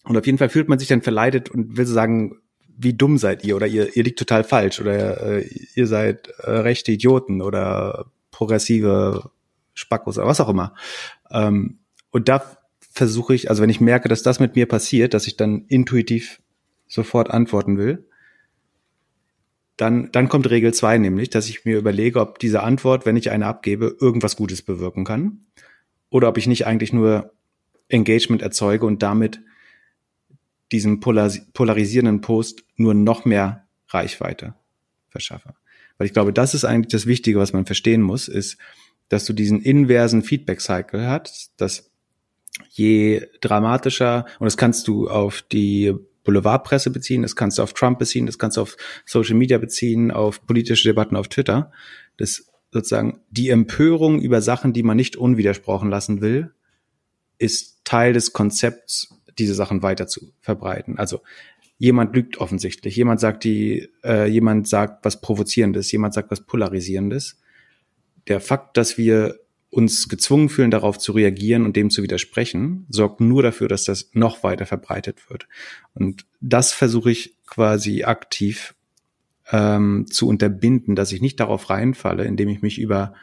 und auf jeden Fall fühlt man sich dann verleitet und will sagen, wie dumm seid ihr oder ihr, ihr liegt total falsch oder äh, ihr seid äh, rechte Idioten oder progressive Spackos oder was auch immer. Ähm, und da versuche ich, also wenn ich merke, dass das mit mir passiert, dass ich dann intuitiv sofort antworten will, dann, dann kommt Regel zwei nämlich, dass ich mir überlege, ob diese Antwort, wenn ich eine abgebe, irgendwas Gutes bewirken kann oder ob ich nicht eigentlich nur Engagement erzeuge und damit diesem polarisierenden Post nur noch mehr Reichweite verschaffe. Weil ich glaube, das ist eigentlich das Wichtige, was man verstehen muss, ist, dass du diesen inversen Feedback-Cycle hast, dass je dramatischer, und das kannst du auf die Boulevardpresse beziehen, das kannst du auf Trump beziehen, das kannst du auf Social Media beziehen, auf politische Debatten auf Twitter, dass sozusagen die Empörung über Sachen, die man nicht unwidersprochen lassen will, ist Teil des Konzepts diese Sachen weiter zu verbreiten. Also jemand lügt offensichtlich, jemand sagt die, äh, jemand sagt was Provozierendes, jemand sagt was Polarisierendes. Der Fakt, dass wir uns gezwungen fühlen, darauf zu reagieren und dem zu widersprechen, sorgt nur dafür, dass das noch weiter verbreitet wird. Und das versuche ich quasi aktiv ähm, zu unterbinden, dass ich nicht darauf reinfalle, indem ich mich über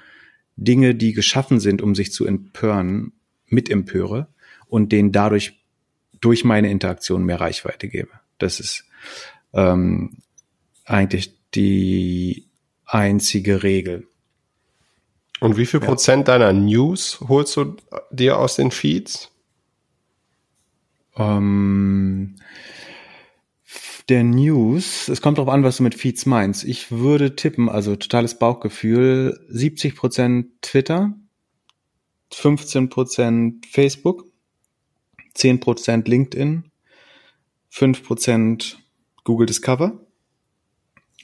Dinge, die geschaffen sind, um sich zu empören, mitempöre und denen dadurch durch meine Interaktion mehr Reichweite gebe. Das ist ähm, eigentlich die einzige Regel. Und wie viel ja. Prozent deiner News holst du dir aus den Feeds? Ähm, der News, es kommt darauf an, was du mit Feeds meinst. Ich würde tippen, also totales Bauchgefühl, 70 Prozent Twitter, 15 Prozent Facebook, 10% LinkedIn, 5% Google Discover.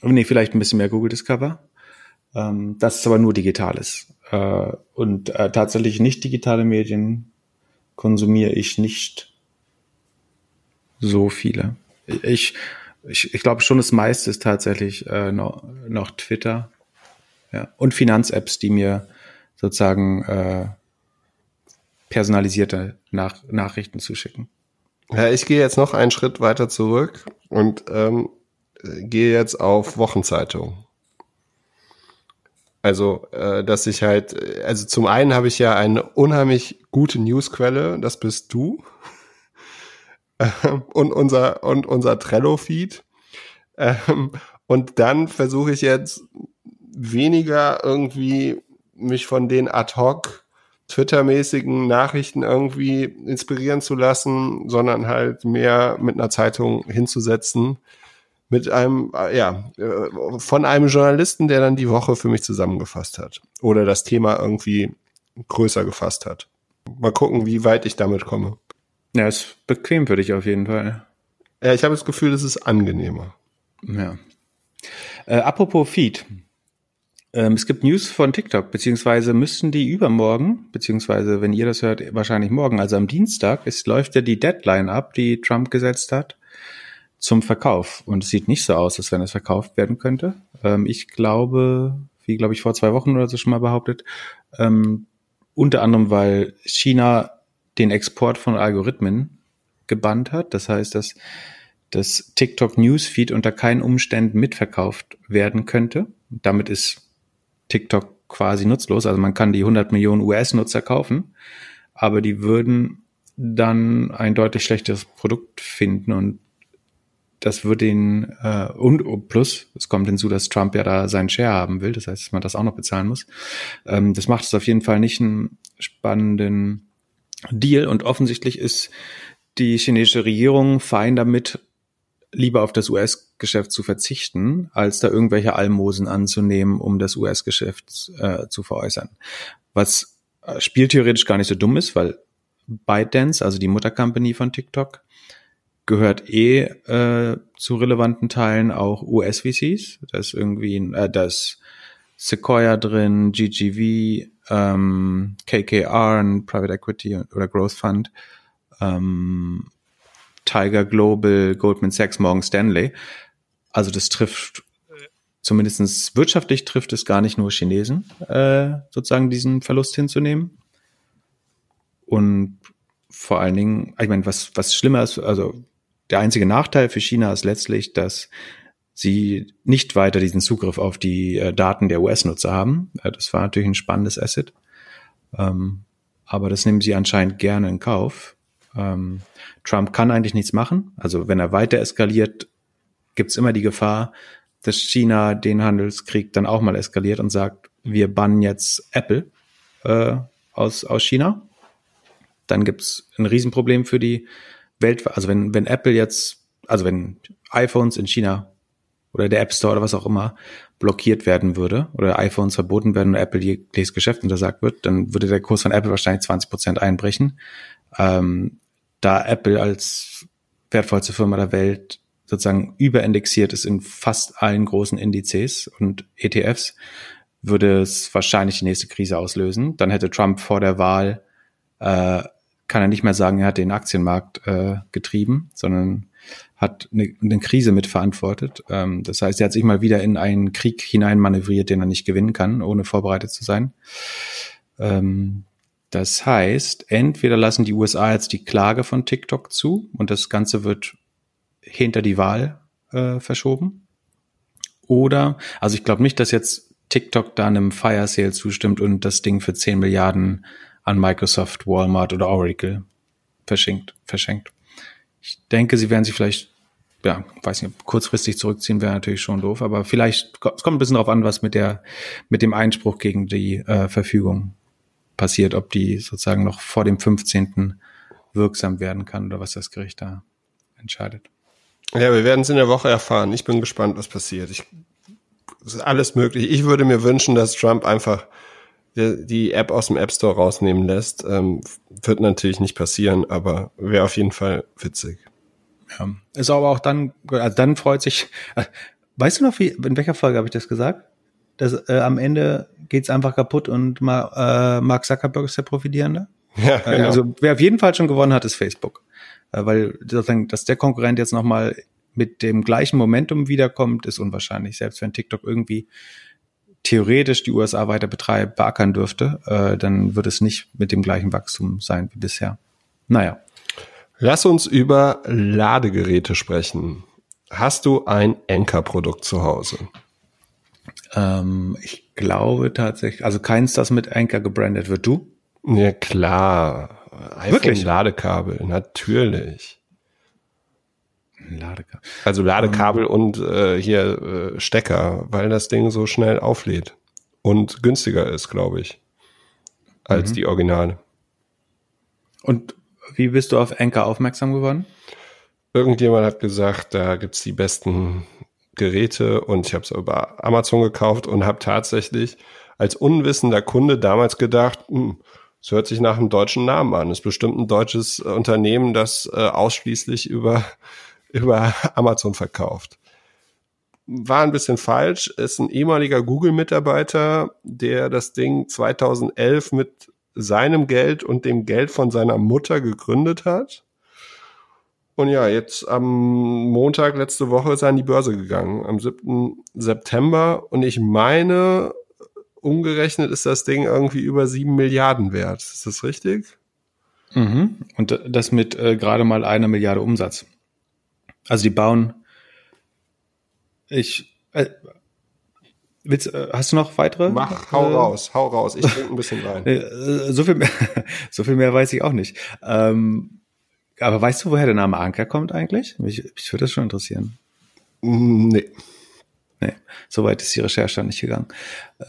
Nee, vielleicht ein bisschen mehr Google Discover. Ähm, das ist aber nur Digitales. Äh, und äh, tatsächlich nicht digitale Medien konsumiere ich nicht so viele. Ich, ich, ich glaube schon, das meiste ist tatsächlich äh, noch, noch Twitter. Ja. Und Finanz-Apps, die mir sozusagen äh, personalisierte Nach Nachrichten zuschicken. Ja, ich gehe jetzt noch einen Schritt weiter zurück und ähm, gehe jetzt auf Wochenzeitung. Also, äh, dass ich halt, also zum einen habe ich ja eine unheimlich gute Newsquelle, das bist du. und unser, und unser Trello-Feed. Ähm, und dann versuche ich jetzt weniger irgendwie mich von den ad hoc Twitter-mäßigen Nachrichten irgendwie inspirieren zu lassen, sondern halt mehr mit einer Zeitung hinzusetzen, mit einem, äh, ja, äh, von einem Journalisten, der dann die Woche für mich zusammengefasst hat oder das Thema irgendwie größer gefasst hat. Mal gucken, wie weit ich damit komme. Ja, ist bequem für dich auf jeden Fall. Ja, ich habe das Gefühl, es ist angenehmer. Ja. Äh, apropos Feed. Ähm, es gibt News von TikTok, beziehungsweise müssten die übermorgen, beziehungsweise wenn ihr das hört, wahrscheinlich morgen, also am Dienstag, es läuft ja die Deadline ab, die Trump gesetzt hat zum Verkauf. Und es sieht nicht so aus, als wenn es verkauft werden könnte. Ähm, ich glaube, wie glaube ich vor zwei Wochen oder so schon mal behauptet, ähm, unter anderem, weil China den Export von Algorithmen gebannt hat. Das heißt, dass das TikTok Newsfeed unter keinen Umständen mitverkauft werden könnte. Damit ist TikTok quasi nutzlos. Also man kann die 100 Millionen US-Nutzer kaufen, aber die würden dann ein deutlich schlechteres Produkt finden und das würde ihn äh, und plus es kommt hinzu, dass Trump ja da seinen Share haben will, das heißt, dass man das auch noch bezahlen muss. Ähm, das macht es auf jeden Fall nicht einen spannenden Deal und offensichtlich ist die chinesische Regierung fein damit, lieber auf das US-Geschäft zu verzichten, als da irgendwelche Almosen anzunehmen, um das US-Geschäft äh, zu veräußern. Was äh, spieltheoretisch gar nicht so dumm ist, weil ByteDance, also die Muttercompany von TikTok, gehört eh äh, zu relevanten Teilen auch US-VCs. Da ist irgendwie, äh, da ist Sequoia drin, GGV, ähm, KKR, ein Private Equity oder Growth Fund, ähm, Tiger Global, Goldman Sachs, Morgan Stanley. Also das trifft zumindestens wirtschaftlich trifft es gar nicht nur Chinesen, äh, sozusagen diesen Verlust hinzunehmen. Und vor allen Dingen, ich meine, was, was schlimmer ist, also der einzige Nachteil für China ist letztlich, dass sie nicht weiter diesen Zugriff auf die äh, Daten der US-Nutzer haben. Äh, das war natürlich ein spannendes Asset. Ähm, aber das nehmen sie anscheinend gerne in Kauf. Ähm, Trump kann eigentlich nichts machen. Also wenn er weiter eskaliert, gibt es immer die Gefahr, dass China den Handelskrieg dann auch mal eskaliert und sagt, wir bannen jetzt Apple äh, aus, aus China. Dann gibt es ein Riesenproblem für die Welt. Also wenn, wenn Apple jetzt, also wenn iPhones in China oder der App Store oder was auch immer blockiert werden würde oder iPhones verboten werden und Apple jegliches Geschäft untersagt wird, dann würde der Kurs von Apple wahrscheinlich 20 Prozent einbrechen. Ähm, da Apple als wertvollste Firma der Welt sozusagen überindexiert ist in fast allen großen Indizes und ETFs, würde es wahrscheinlich die nächste Krise auslösen. Dann hätte Trump vor der Wahl, äh, kann er nicht mehr sagen, er hat den Aktienmarkt äh, getrieben, sondern hat eine, eine Krise mitverantwortet. Ähm, das heißt, er hat sich mal wieder in einen Krieg hineinmanövriert, den er nicht gewinnen kann, ohne vorbereitet zu sein. Ähm, das heißt, entweder lassen die USA jetzt die Klage von TikTok zu und das Ganze wird hinter die Wahl äh, verschoben. Oder, also ich glaube nicht, dass jetzt TikTok da einem Fire Sale zustimmt und das Ding für 10 Milliarden an Microsoft, Walmart oder Oracle verschenkt. verschenkt. Ich denke, sie werden sich vielleicht, ja, weiß nicht, kurzfristig zurückziehen wäre natürlich schon doof, aber vielleicht, es kommt ein bisschen darauf an, was mit der, mit dem Einspruch gegen die äh, Verfügung passiert, ob die sozusagen noch vor dem 15. wirksam werden kann oder was das Gericht da entscheidet. Ja, wir werden es in der Woche erfahren. Ich bin gespannt, was passiert. Ich, es ist alles möglich. Ich würde mir wünschen, dass Trump einfach die, die App aus dem App Store rausnehmen lässt. Ähm, wird natürlich nicht passieren, aber wäre auf jeden Fall witzig. Ja, ist aber auch dann, also dann freut sich, äh, weißt du noch, wie, in welcher Folge habe ich das gesagt? Dass äh, am Ende geht's einfach kaputt und Ma, äh, Mark Zuckerberg ist der Profitierende? Ja, äh, genau. Also wer auf jeden Fall schon gewonnen hat, ist Facebook. Äh, weil sozusagen, dass der Konkurrent jetzt nochmal mit dem gleichen Momentum wiederkommt, ist unwahrscheinlich. Selbst wenn TikTok irgendwie theoretisch die USA weiter betreiben, beackern dürfte, äh, dann wird es nicht mit dem gleichen Wachstum sein wie bisher. Naja. Lass uns über Ladegeräte sprechen. Hast du ein Enker-Produkt zu Hause? Ähm, ich glaube tatsächlich, also keins, das mit Anker gebrandet wird. Du? Ja, klar. iPhone-Ladekabel, natürlich. Ladekabel. Also Ladekabel um, und äh, hier äh, Stecker, weil das Ding so schnell auflädt und günstiger ist, glaube ich, als mhm. die Originale. Und wie bist du auf Anker aufmerksam geworden? Irgendjemand hat gesagt, da gibt's die besten Geräte und ich habe es über Amazon gekauft und habe tatsächlich als unwissender Kunde damals gedacht, hm, es hört sich nach einem deutschen Namen an. Es ist bestimmt ein deutsches Unternehmen, das äh, ausschließlich über, *laughs* über Amazon verkauft. War ein bisschen falsch. Ist ein ehemaliger Google-Mitarbeiter, der das Ding 2011 mit seinem Geld und dem Geld von seiner Mutter gegründet hat. Und ja, jetzt am Montag letzte Woche ist er an die Börse gegangen, am 7. September. Und ich meine, umgerechnet ist das Ding irgendwie über sieben Milliarden wert. Ist das richtig? Mhm. Und das mit äh, gerade mal einer Milliarde Umsatz. Also die bauen. Ich. Äh, willst, äh, hast du noch weitere? Mach, hau äh, raus, hau raus. Ich trinke ein bisschen *laughs* rein. Äh, so viel mehr, *laughs* so viel mehr weiß ich auch nicht. Ähm, aber weißt du, woher der Name Anker kommt eigentlich? Mich, mich würde das schon interessieren. Nee. Nee, soweit ist die Recherche dann nicht gegangen.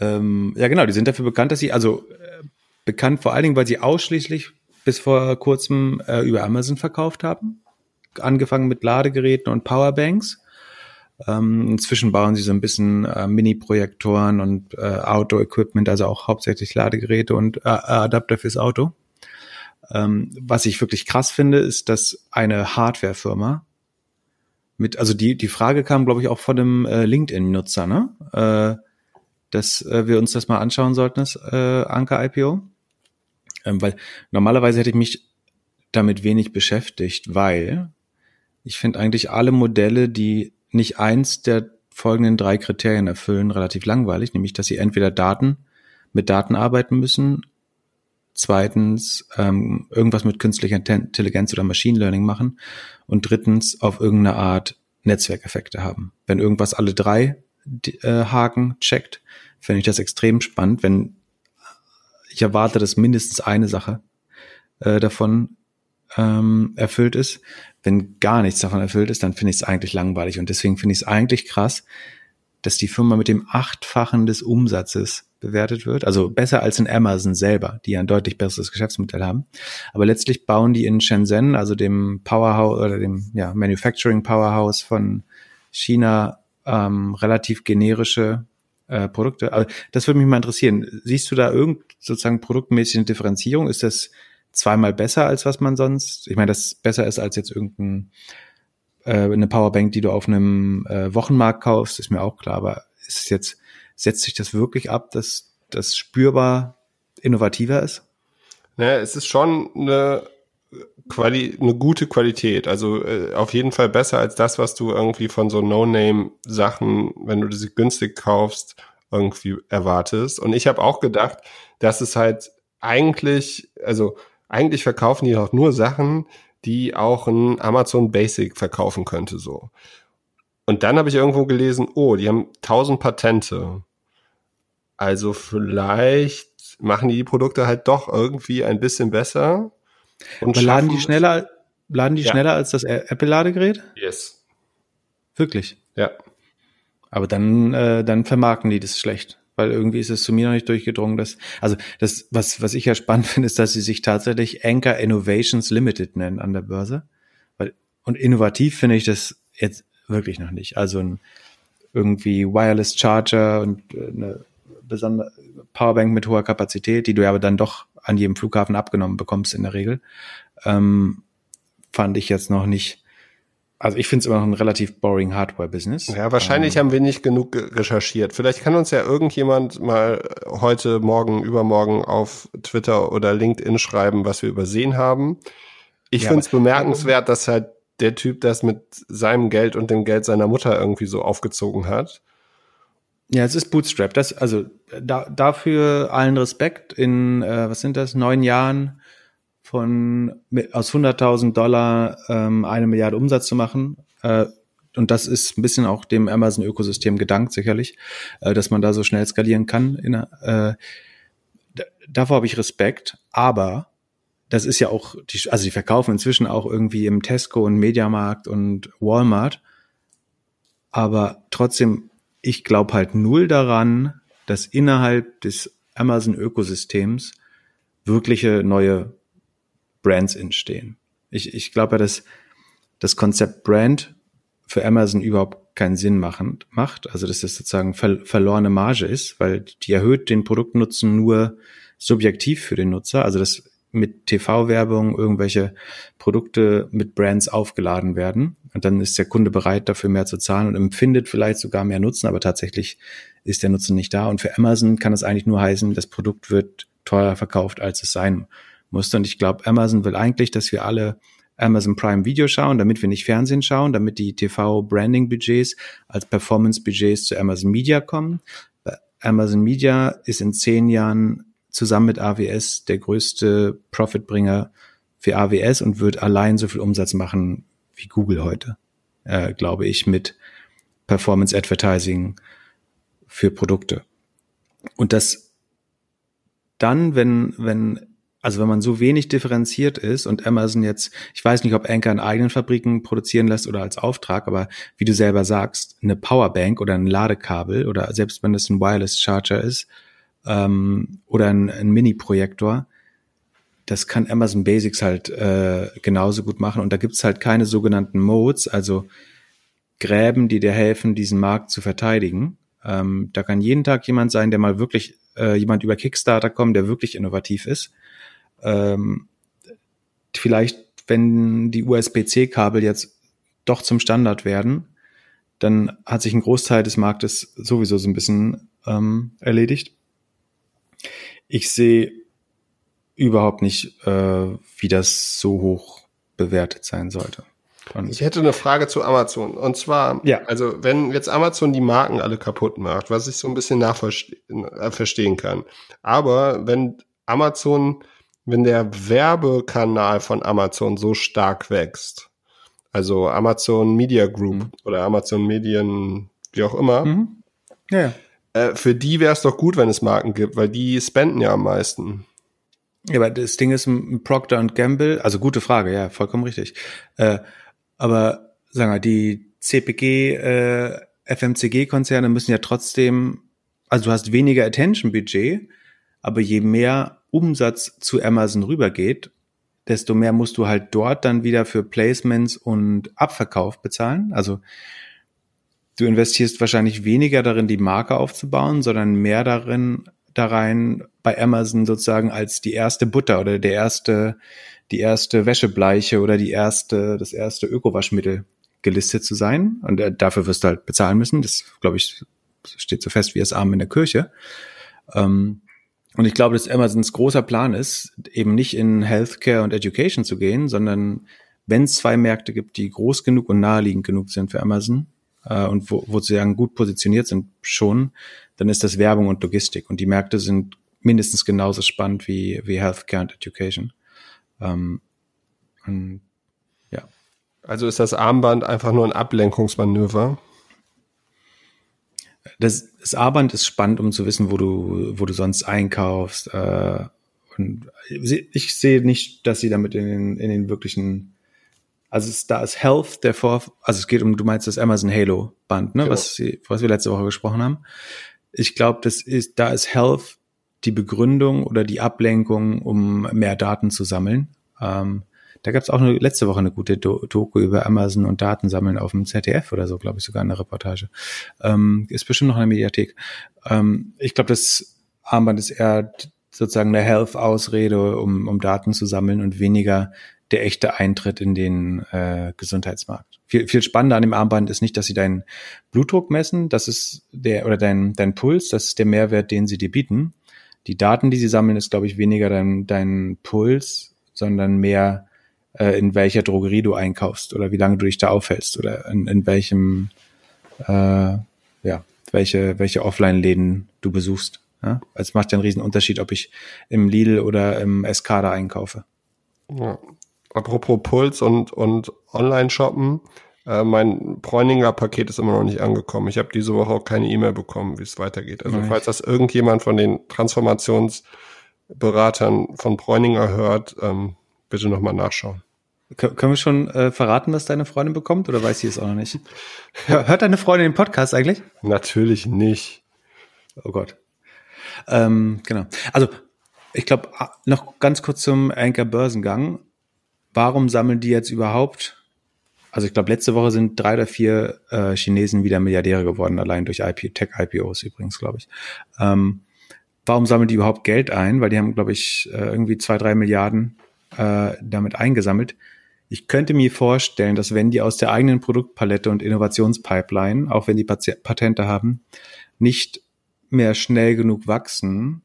Ähm, ja, genau, die sind dafür bekannt, dass sie, also äh, bekannt vor allen Dingen, weil sie ausschließlich bis vor kurzem äh, über Amazon verkauft haben. Angefangen mit Ladegeräten und Powerbanks. Ähm, inzwischen bauen sie so ein bisschen äh, Mini-Projektoren und äh, Auto-Equipment, also auch hauptsächlich Ladegeräte und äh, Adapter fürs Auto. Ähm, was ich wirklich krass finde, ist, dass eine Hardware-Firma mit, also die, die Frage kam, glaube ich, auch von einem äh, LinkedIn-Nutzer, ne? Äh, dass äh, wir uns das mal anschauen sollten, das äh, Anker-IPO. Ähm, weil normalerweise hätte ich mich damit wenig beschäftigt, weil ich finde eigentlich alle Modelle, die nicht eins der folgenden drei Kriterien erfüllen, relativ langweilig, nämlich dass sie entweder Daten mit Daten arbeiten müssen, zweitens ähm, irgendwas mit künstlicher Intelligenz oder Machine Learning machen und drittens auf irgendeine Art Netzwerkeffekte haben. Wenn irgendwas alle drei äh, Haken checkt, finde ich das extrem spannend, wenn ich erwarte, dass mindestens eine Sache äh, davon ähm, erfüllt ist. Wenn gar nichts davon erfüllt ist, dann finde ich es eigentlich langweilig. Und deswegen finde ich es eigentlich krass, dass die Firma mit dem Achtfachen des Umsatzes bewertet wird. Also besser als in Amazon selber, die ja ein deutlich besseres Geschäftsmodell haben. Aber letztlich bauen die in Shenzhen, also dem Powerhouse oder dem ja, Manufacturing Powerhouse von China, ähm, relativ generische äh, Produkte. Also das würde mich mal interessieren. Siehst du da irgend sozusagen produktmäßig eine Differenzierung? Ist das zweimal besser als was man sonst? Ich meine, das besser ist als jetzt irgendein äh, eine Powerbank, die du auf einem äh, Wochenmarkt kaufst, ist mir auch klar. Aber ist es jetzt, setzt sich das wirklich ab, dass das spürbar innovativer ist? Naja, es ist schon eine, Quali eine gute Qualität. Also äh, auf jeden Fall besser als das, was du irgendwie von so No-Name-Sachen, wenn du sie günstig kaufst, irgendwie erwartest. Und ich habe auch gedacht, dass es halt eigentlich, also eigentlich verkaufen die auch nur Sachen, die auch ein Amazon Basic verkaufen könnte, so. Und dann habe ich irgendwo gelesen, oh, die haben 1000 Patente. Also vielleicht machen die die Produkte halt doch irgendwie ein bisschen besser. Und Aber laden die schneller, laden die ja. schneller als das Apple-Ladegerät? Yes. Wirklich? Ja. Aber dann, äh, dann vermarkten die das schlecht weil irgendwie ist es zu mir noch nicht durchgedrungen, dass, also das, was, was ich ja spannend *laughs* finde, ist, dass sie sich tatsächlich Anchor Innovations Limited nennen an der Börse. Weil, und innovativ finde ich das jetzt wirklich noch nicht. Also ein irgendwie Wireless Charger und äh, eine besondere Powerbank mit hoher Kapazität, die du ja aber dann doch an jedem Flughafen abgenommen bekommst in der Regel, ähm, fand ich jetzt noch nicht also ich finde es immer noch ein relativ boring Hardware-Business. Ja, wahrscheinlich ähm, haben wir nicht genug recherchiert. Vielleicht kann uns ja irgendjemand mal heute, morgen, übermorgen auf Twitter oder LinkedIn schreiben, was wir übersehen haben. Ich ja, finde es bemerkenswert, dass halt der Typ das mit seinem Geld und dem Geld seiner Mutter irgendwie so aufgezogen hat. Ja, es ist Bootstrap. Das, also da, dafür allen Respekt. In, äh, was sind das, neun Jahren von aus 100.000 Dollar ähm, eine Milliarde Umsatz zu machen, äh, und das ist ein bisschen auch dem Amazon-Ökosystem gedankt, sicherlich, äh, dass man da so schnell skalieren kann. In, äh, davor habe ich Respekt, aber das ist ja auch, die, also die verkaufen inzwischen auch irgendwie im Tesco und Mediamarkt und Walmart. Aber trotzdem, ich glaube halt null daran, dass innerhalb des Amazon-Ökosystems wirkliche neue Brands entstehen. Ich, ich glaube dass das Konzept Brand für Amazon überhaupt keinen Sinn machen, macht. Also dass das sozusagen ver verlorene Marge ist, weil die erhöht den Produktnutzen nur subjektiv für den Nutzer. Also dass mit TV-Werbung irgendwelche Produkte mit Brands aufgeladen werden. Und dann ist der Kunde bereit, dafür mehr zu zahlen und empfindet vielleicht sogar mehr Nutzen, aber tatsächlich ist der Nutzen nicht da. Und für Amazon kann es eigentlich nur heißen, das Produkt wird teurer verkauft, als es sein musste. Und ich glaube, Amazon will eigentlich, dass wir alle Amazon Prime Video schauen, damit wir nicht Fernsehen schauen, damit die TV-Branding-Budgets als Performance-Budgets zu Amazon Media kommen. Amazon Media ist in zehn Jahren zusammen mit AWS der größte Profitbringer für AWS und wird allein so viel Umsatz machen wie Google heute, äh, glaube ich, mit Performance Advertising für Produkte. Und das dann, wenn, wenn, also wenn man so wenig differenziert ist und Amazon jetzt, ich weiß nicht, ob Anker in eigenen Fabriken produzieren lässt oder als Auftrag, aber wie du selber sagst, eine Powerbank oder ein Ladekabel oder selbst wenn es ein Wireless Charger ist, ähm, oder ein, ein Mini-Projektor, das kann Amazon Basics halt äh, genauso gut machen. Und da gibt's halt keine sogenannten Modes, also Gräben, die dir helfen, diesen Markt zu verteidigen. Ähm, da kann jeden Tag jemand sein, der mal wirklich, äh, jemand über Kickstarter kommt, der wirklich innovativ ist. Ähm, vielleicht, wenn die USB-C-Kabel jetzt doch zum Standard werden, dann hat sich ein Großteil des Marktes sowieso so ein bisschen ähm, erledigt ich sehe überhaupt nicht, äh, wie das so hoch bewertet sein sollte. Und ich hätte eine Frage zu Amazon. Und zwar, ja. also wenn jetzt Amazon die Marken alle kaputt macht, was ich so ein bisschen nachverstehen äh, kann. Aber wenn Amazon, wenn der Werbekanal von Amazon so stark wächst, also Amazon Media Group mhm. oder Amazon Medien, wie auch immer, mhm. ja. Äh, für die wäre es doch gut, wenn es Marken gibt, weil die spenden ja am meisten. Ja, aber das Ding ist, Procter Gamble, also gute Frage, ja, vollkommen richtig. Äh, aber sagen wir, die CPG, äh, FMCG-Konzerne müssen ja trotzdem, also du hast weniger Attention-Budget, aber je mehr Umsatz zu Amazon rübergeht, desto mehr musst du halt dort dann wieder für Placements und Abverkauf bezahlen. Also du investierst wahrscheinlich weniger darin, die Marke aufzubauen, sondern mehr darin, da rein bei Amazon sozusagen als die erste Butter oder der erste, die erste Wäschebleiche oder die erste, das erste Ökowaschmittel gelistet zu sein. Und äh, dafür wirst du halt bezahlen müssen. Das, glaube ich, steht so fest wie das Arm in der Kirche. Ähm, und ich glaube, dass Amazons großer Plan ist, eben nicht in Healthcare und Education zu gehen, sondern wenn es zwei Märkte gibt, die groß genug und naheliegend genug sind für Amazon, äh, und wo, wo sie dann gut positioniert sind schon, dann ist das Werbung und Logistik. Und die Märkte sind mindestens genauso spannend wie, wie Healthcare und Education. Ähm, und, ja. Also ist das Armband einfach nur ein Ablenkungsmanöver? Das, das Armband ist spannend, um zu wissen, wo du, wo du sonst einkaufst. Äh, und ich sehe nicht, dass sie damit in den, in den wirklichen also es, da ist Health der Vor, also es geht um, du meinst das Amazon Halo Band, ne, genau. was, was wir letzte Woche gesprochen haben. Ich glaube, das ist, da ist Health die Begründung oder die Ablenkung, um mehr Daten zu sammeln. Ähm, da gab es auch eine, letzte Woche eine gute Do Doku über Amazon und Datensammeln auf dem ZDF oder so, glaube ich, sogar eine Reportage. Ähm, ist bestimmt noch in der Mediathek. Ähm, ich glaube, das Armband ist eher sozusagen eine Health-Ausrede, um, um Daten zu sammeln und weniger der echte Eintritt in den äh, Gesundheitsmarkt. Viel, viel spannender an dem Armband ist nicht, dass sie deinen Blutdruck messen, das ist der, oder dein, dein Puls, das ist der Mehrwert, den sie dir bieten. Die Daten, die sie sammeln, ist, glaube ich, weniger dein, dein Puls, sondern mehr, äh, in welcher Drogerie du einkaufst oder wie lange du dich da aufhältst oder in, in welchem, äh, ja, welche, welche Offline-Läden du besuchst. Ja? Also es macht ja einen riesen Unterschied, ob ich im Lidl oder im Escada einkaufe. Ja, apropos Puls und, und Online-Shoppen, Äh, mein Bräuninger Paket ist immer noch nicht angekommen. Ich habe diese Woche auch keine E-Mail bekommen, wie es weitergeht. Also Nein. falls das irgendjemand von den Transformationsberatern von Bräuninger hört, ähm, bitte nochmal nachschauen. Kön können wir schon äh, verraten, was deine Freundin bekommt oder weiß sie es auch noch nicht? *laughs* Hör, hört deine Freundin den Podcast eigentlich? Natürlich nicht. Oh Gott. Ähm, genau. Also, ich glaube, noch ganz kurz zum Anchor Börsengang. Warum sammeln die jetzt überhaupt? Also ich glaube, letzte Woche sind drei oder vier äh, Chinesen wieder Milliardäre geworden, allein durch IP, Tech-IPOs übrigens, glaube ich. Ähm, warum sammeln die überhaupt Geld ein? Weil die haben, glaube ich, äh, irgendwie zwei, drei Milliarden äh, damit eingesammelt. Ich könnte mir vorstellen, dass wenn die aus der eigenen Produktpalette und Innovationspipeline, auch wenn die Patente haben, nicht mehr schnell genug wachsen,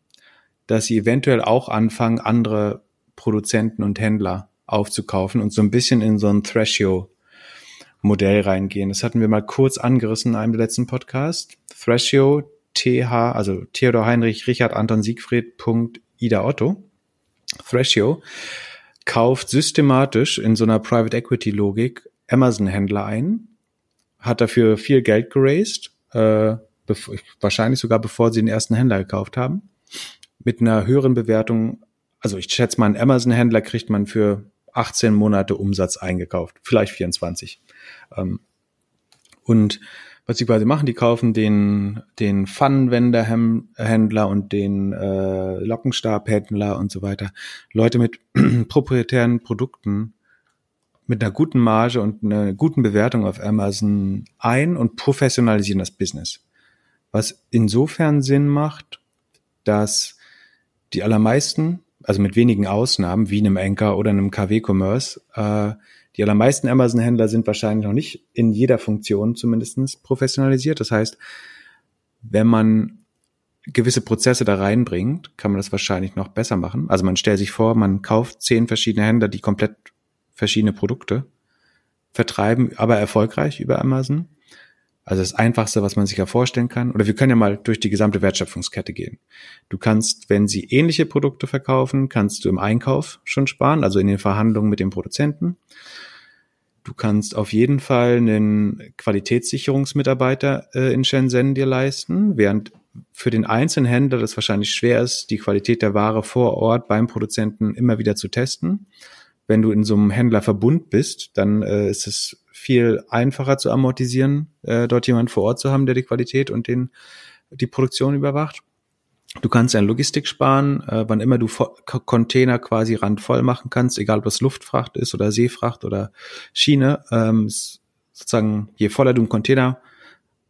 dass sie eventuell auch anfangen, andere Produzenten und Händler aufzukaufen und so ein bisschen in so ein Thrashio-Modell reingehen. Das hatten wir mal kurz angerissen in einem der letzten Podcasts. Thrashio, TH, also Theodor Heinrich Richard Anton Siegfried. Ida Otto. Thrashio kauft systematisch in so einer Private Equity Logik Amazon-Händler ein, hat dafür viel Geld geraced, äh, wahrscheinlich sogar bevor sie den ersten Händler gekauft haben, mit einer höheren Bewertung. Also ich schätze mal, ein Amazon-Händler kriegt man für 18 Monate Umsatz eingekauft, vielleicht 24. Ähm, und was sie quasi machen, die kaufen den, den Pfannenwender-Händler und den äh, Lockenstabhändler und so weiter. Leute mit *clears throat* proprietären Produkten mit einer guten Marge und einer guten Bewertung auf Amazon ein und professionalisieren das Business. Was insofern Sinn macht, dass die allermeisten, also mit wenigen Ausnahmen, wie einem Anker oder einem KW-Commerce, äh, die allermeisten Amazon-Händler sind wahrscheinlich noch nicht in jeder Funktion zumindestens professionalisiert. Das heißt, wenn man gewisse Prozesse da reinbringt, kann man das wahrscheinlich noch besser machen. Also man stellt sich vor, man kauft zehn verschiedene Händler, die komplett verschiedene Produkte vertreiben, aber erfolgreich über Amazon. Also das Einfachste, was man sich ja vorstellen kann. Oder wir können ja mal durch die gesamte Wertschöpfungskette gehen. Du kannst, wenn sie ähnliche Produkte verkaufen, kannst du im Einkauf schon sparen, also in den Verhandlungen mit dem Produzenten. Du kannst auf jeden Fall einen Qualitätssicherungsmitarbeiter äh, in Shenzhen dir leisten, während für den einzelnen Händler das wahrscheinlich schwer ist, die Qualität der Ware vor Ort beim Produzenten immer wieder zu testen. Wenn du in so einem Händlerverbund bist, dann äh, ist es viel einfacher zu amortisieren, äh, dort jemand vor Ort zu haben, der die Qualität und den, die Produktion überwacht. Du kannst ja Logistik sparen, äh, wann immer du Container quasi randvoll machen kannst, egal ob das Luftfracht ist oder Seefracht oder Schiene. Ähm, sozusagen, je voller du einen Container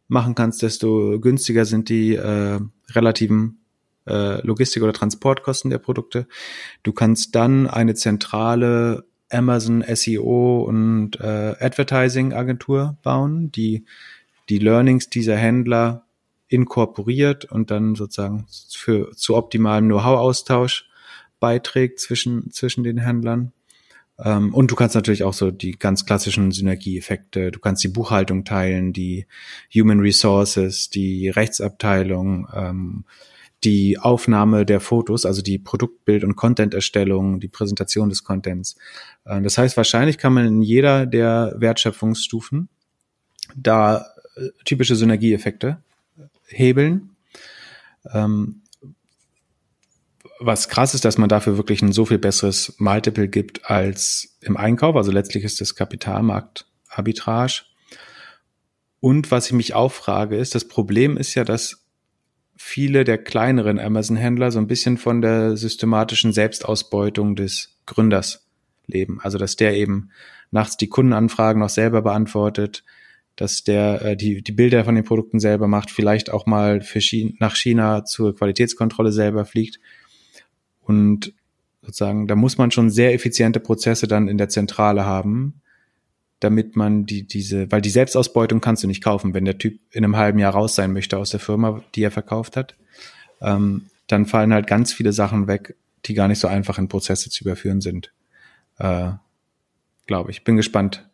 machen kannst, desto günstiger sind die äh, relativen äh, Logistik- oder Transportkosten der Produkte. Du kannst dann eine zentrale Amazon SEO und äh, Advertising Agentur bauen, die die Learnings dieser Händler inkorporiert und dann sozusagen für zu optimalem Know-how-Austausch beiträgt zwischen zwischen den Händlern. Ähm, und du kannst natürlich auch so die ganz klassischen Synergieeffekte. Du kannst die Buchhaltung teilen, die Human Resources, die Rechtsabteilung. Ähm, die Aufnahme der Fotos, also die Produktbild- und Content-Erstellung, die Präsentation des Contents. Äh, das heißt, wahrscheinlich kann man in jeder der Wertschöpfungsstufen da äh, typische Synergieeffekte hebeln. Ähm, was krass ist, dass man dafür wirklich ein so viel besseres Multiple gibt als im Einkauf. Also letztlich ist das Kapitalmarkt Arbitrage. Und was ich mich auch frage, ist, das Problem ist ja, dass viele der kleineren Amazon-Händler so ein bisschen von der systematischen Selbstausbeutung des Gründers leben. Also dass der eben nachts die Kundenanfragen noch selber beantwortet, dass der äh, die, die Bilder von den Produkten selber macht, vielleicht auch mal für China, nach China zur Qualitätskontrolle selber fliegt. Und sozusagen, da muss man schon sehr effiziente Prozesse dann in der Zentrale haben, damit man die, diese, weil die Selbstausbeutung kannst du nicht kaufen, wenn der Typ in einem halben Jahr raus sein möchte aus der Firma, die er verkauft hat, ähm, dann fallen halt ganz viele Sachen weg, die gar nicht so einfach in Prozesse zu überführen sind. Äh, Glaube ich. Bin gespannt,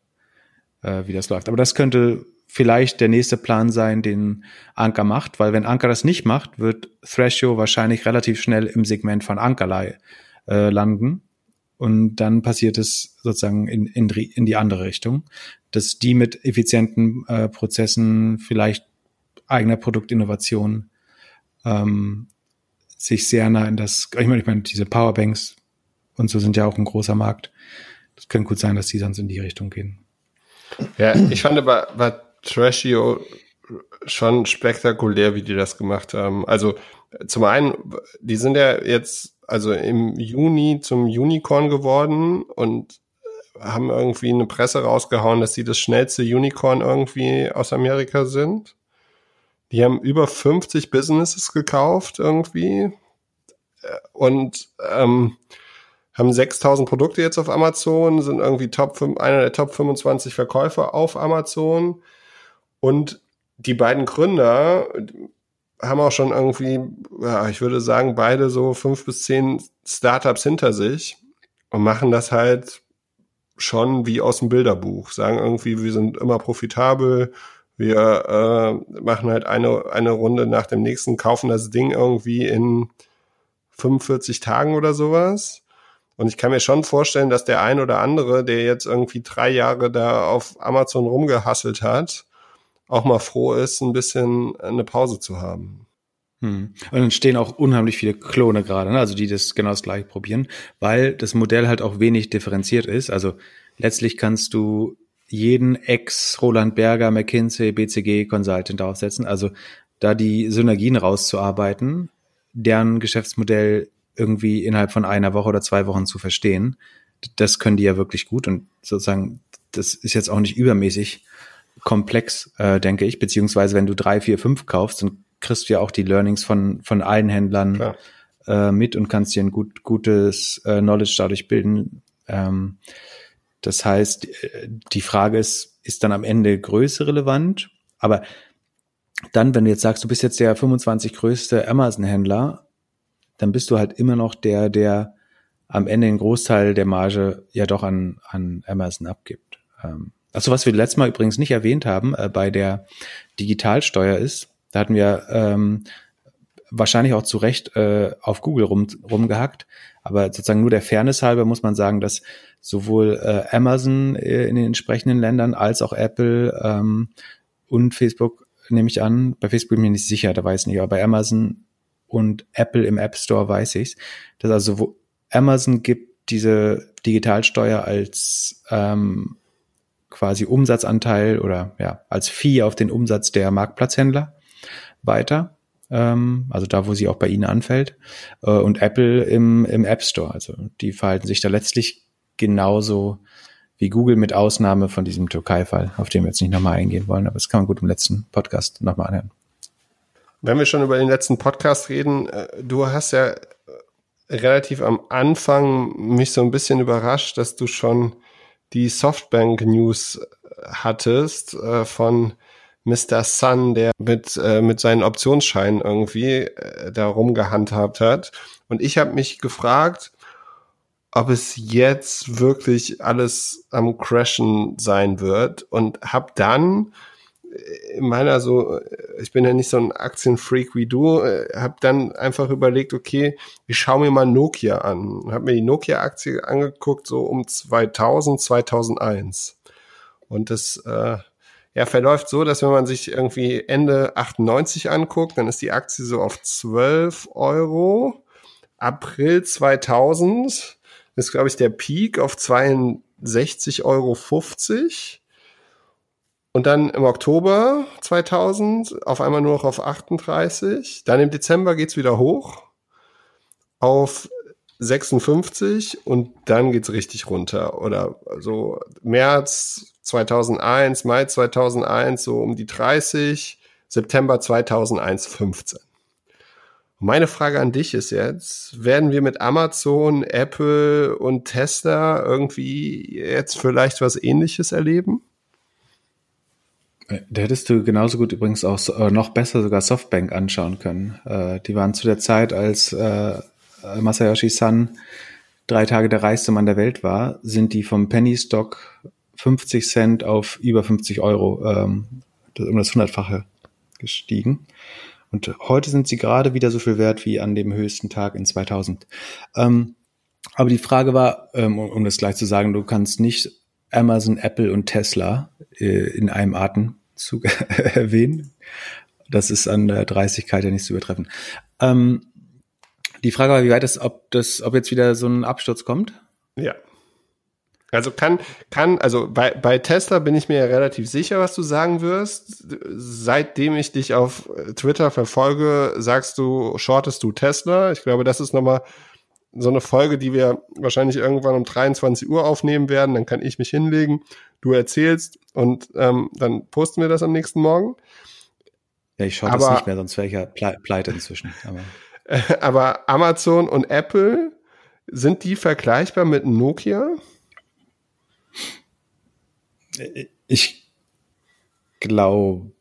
äh, wie das läuft. Aber das könnte vielleicht der nächste Plan sein, den Anker macht, weil wenn Anker das nicht macht, wird Thrashio wahrscheinlich relativ schnell im Segment von Ankerlei äh, landen und dann passiert es sozusagen in, in, in die andere Richtung, dass die mit effizienten äh, Prozessen, vielleicht eigener Produktinnovation, ähm, sich sehr nah in das, ich meine, ich meine, diese Powerbanks und so sind ja auch ein großer Markt. Das könnte gut sein, dass die sonst in die Richtung gehen. Ja, ich fand aber bei Trashio schon spektakulär, wie die das gemacht haben. Also zum einen, die sind ja jetzt also im Juni zum Unicorn geworden und haben irgendwie eine Presse rausgehauen, dass sie das schnellste Unicorn irgendwie aus Amerika sind. Die haben über 50 Businesses gekauft irgendwie und ähm, haben 6000 Produkte jetzt auf Amazon, sind irgendwie Top 5, einer der Top 25 Verkäufer auf Amazon und die beiden Gründer haben auch schon irgendwie, ja, ich würde sagen, beide so fünf bis zehn Startups hinter sich und machen das halt schon wie aus dem Bilderbuch. Sagen irgendwie, wir sind immer profitabel, wir äh, machen halt eine, eine Runde nach dem nächsten, kaufen das Ding irgendwie in 45 Tagen oder sowas. Und ich kann mir schon vorstellen, dass der ein oder andere, der jetzt irgendwie drei Jahre da auf Amazon rumgehasselt hat, auch mal froh ist, ein bisschen eine Pause zu haben. Hm. Und dann stehen auch unheimlich viele Klone gerade, ne? also die das genau das gleiche probieren, weil das Modell halt auch wenig differenziert ist. Also letztlich kannst du jeden Ex-Roland Berger, McKinsey, BCG Consultant aufsetzen. Also da die Synergien rauszuarbeiten, deren Geschäftsmodell irgendwie innerhalb von einer Woche oder zwei Wochen zu verstehen, das können die ja wirklich gut und sozusagen, das ist jetzt auch nicht übermäßig komplex, äh, denke ich, beziehungsweise wenn du drei, vier, fünf kaufst, dann kriegst du ja auch die Learnings von, von allen Händlern äh, mit und kannst dir ein gut, gutes äh, Knowledge dadurch bilden. Ähm, das heißt, die Frage ist, ist dann am Ende Größe relevant? Aber dann, wenn du jetzt sagst, du bist jetzt der 25 größte Amazon-Händler, dann bist du halt immer noch der, der am Ende den Großteil der Marge ja doch an, an Amazon abgibt. Ähm, also was wir letztes Mal übrigens nicht erwähnt haben äh, bei der Digitalsteuer ist, da hatten wir ähm, wahrscheinlich auch zu Recht äh, auf Google rum, rumgehackt, aber sozusagen nur der Fairness halber muss man sagen, dass sowohl äh, Amazon äh, in den entsprechenden Ländern als auch Apple ähm, und Facebook, nehme ich an, bei Facebook bin ich mir nicht sicher, da weiß ich nicht, aber bei Amazon und Apple im App Store weiß ich's, dass also wo Amazon gibt diese Digitalsteuer als ähm, quasi Umsatzanteil oder ja, als Fee auf den Umsatz der Marktplatzhändler weiter. Ähm, also da, wo sie auch bei ihnen anfällt. Äh, und Apple im, im App Store. Also die verhalten sich da letztlich genauso wie Google mit Ausnahme von diesem Türkei-Fall, auf den wir jetzt nicht nochmal eingehen wollen, aber das kann man gut im letzten Podcast nochmal anhören. Wenn wir schon über den letzten Podcast reden, äh, du hast ja äh, relativ am Anfang mich so ein bisschen überrascht, dass du schon die Softbank News hattest äh, von Mr. Sun, der mit, mit seinen Optionsscheinen irgendwie äh, da rumgehandhabt hat. Und ich habe mich gefragt, ob es jetzt wirklich alles am Crashen sein wird und habe dann in meiner so, ich bin ja nicht so ein Aktienfreak wie du, äh, habe dann einfach überlegt, okay, ich schaue mir mal Nokia an. Habe mir die Nokia-Aktie angeguckt, so um 2000, 2001. Und das äh, ja, verläuft so, dass wenn man sich irgendwie Ende 98 anguckt, dann ist die Aktie so auf 12 Euro. April 2000 ist, glaube ich, der Peak auf 62,50 Euro. Und dann im Oktober 2000 auf einmal nur noch auf 38. Dann im Dezember geht's wieder hoch auf 56 und dann geht's richtig runter. Oder so März 2001, Mai 2001 so um die 30, September 2001 15. Meine Frage an dich ist jetzt, werden wir mit Amazon, Apple und Tesla irgendwie jetzt vielleicht was ähnliches erleben? Da hättest du genauso gut übrigens auch äh, noch besser sogar Softbank anschauen können. Äh, die waren zu der Zeit, als äh, Masayoshi Son drei Tage der reichste Mann der Welt war, sind die vom Penny Stock 50 Cent auf über 50 Euro, ähm, um das hundertfache gestiegen. Und heute sind sie gerade wieder so viel wert wie an dem höchsten Tag in 2000. Ähm, Aber die Frage war, ähm, um, um das gleich zu sagen, du kannst nicht Amazon, Apple und Tesla äh, in einem Atemzug *laughs* erwähnen. Das ist an der Dreistigkeit ja nicht zu übertreffen. Ähm, die Frage war, wie weit es, ob das, ob jetzt wieder so ein Absturz kommt? Ja. Also kann, kann, also bei, bei Tesla bin ich mir ja relativ sicher, was du sagen wirst. Seitdem ich dich auf Twitter verfolge, sagst du, shortest du Tesla. Ich glaube, das ist nochmal so eine Folge, die wir wahrscheinlich irgendwann um 23 Uhr aufnehmen werden. Dann kann ich mich hinlegen, du erzählst und ähm, dann posten wir das am nächsten Morgen. Ja, ich schaue das nicht mehr, sonst wäre ich ja pleite inzwischen. Aber. *laughs* aber Amazon und Apple, sind die vergleichbar mit Nokia? Ich glaube,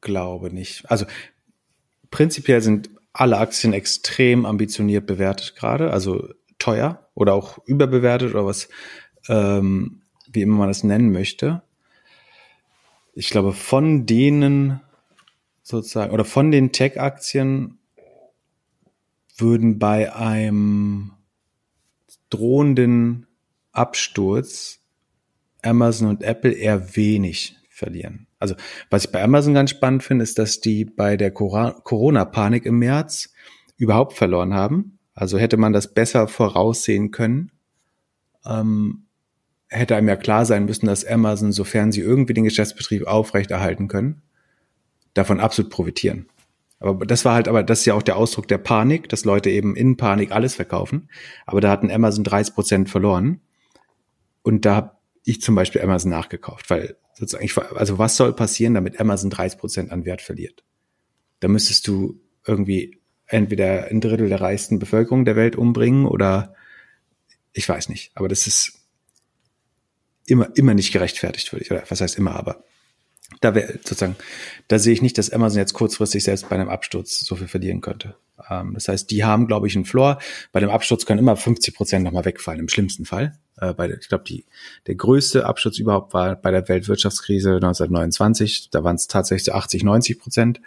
glaube nicht. Also prinzipiell sind alle Aktien extrem ambitioniert bewertet gerade, also teuer oder auch überbewertet oder was, ähm, wie immer man das nennen möchte. Ich glaube, von denen sozusagen oder von den Tech-Aktien würden bei einem drohenden Absturz Amazon und Apple eher wenig verlieren. Also was ich bei Amazon ganz spannend finde, ist, dass die bei der Corona-Panik im März überhaupt verloren haben. Also hätte man das besser voraussehen können, ähm, hätte einem ja klar sein müssen, dass Amazon, sofern sie irgendwie den Geschäftsbetrieb aufrechterhalten können, davon absolut profitieren. Aber das war halt, aber das ist ja auch der Ausdruck der Panik, dass Leute eben in Panik alles verkaufen. Aber da hatten Amazon 30 Prozent verloren. Und da ich zum Beispiel Amazon nachgekauft, weil sozusagen, ich, also was soll passieren, damit Amazon 30 Prozent an Wert verliert? Da müsstest du irgendwie entweder ein Drittel der reichsten Bevölkerung der Welt umbringen oder ich weiß nicht. Aber das ist immer, immer nicht gerechtfertigt, würde ich, oder was heißt immer, aber da wäre sozusagen, da sehe ich nicht, dass Amazon jetzt kurzfristig selbst bei einem Absturz so viel verlieren könnte. Ähm, das heißt, die haben, glaube ich, einen Floor. Bei dem Absturz können immer 50 Prozent nochmal wegfallen, im schlimmsten Fall. Äh, bei, ich glaube, der größte Absturz überhaupt war bei der Weltwirtschaftskrise 1929. Da waren es tatsächlich 80, 90 Prozent.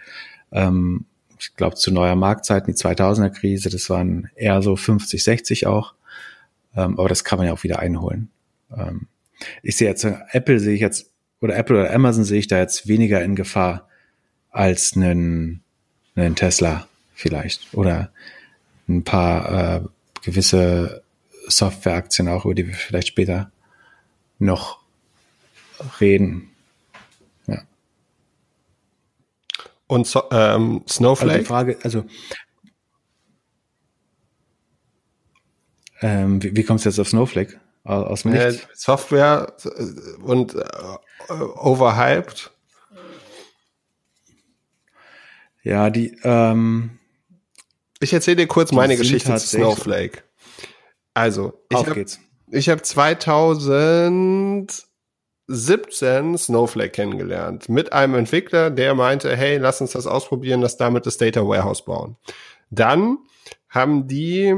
Ähm, ich glaube, zu neuer Marktzeiten, die 2000er Krise, das waren eher so 50, 60 auch. Ähm, aber das kann man ja auch wieder einholen. Ähm, ich sehe jetzt, Apple sehe ich jetzt oder Apple oder Amazon sehe ich da jetzt weniger in Gefahr als einen, einen Tesla vielleicht oder ein paar äh, gewisse Softwareaktien auch, über die wir vielleicht später noch reden. Ja. Und so, ähm, Snowflake? Also die Frage, also ähm, wie, wie kommst du jetzt auf Snowflake? Aus dem Nichts? Äh, Software und äh, overhyped. Ja, die. Ähm, ich erzähle dir kurz meine Geschichte zu Snowflake. Also, ich habe ich hab 2017 Snowflake kennengelernt mit einem Entwickler, der meinte, hey, lass uns das ausprobieren, lass damit das Data Warehouse bauen. Dann haben die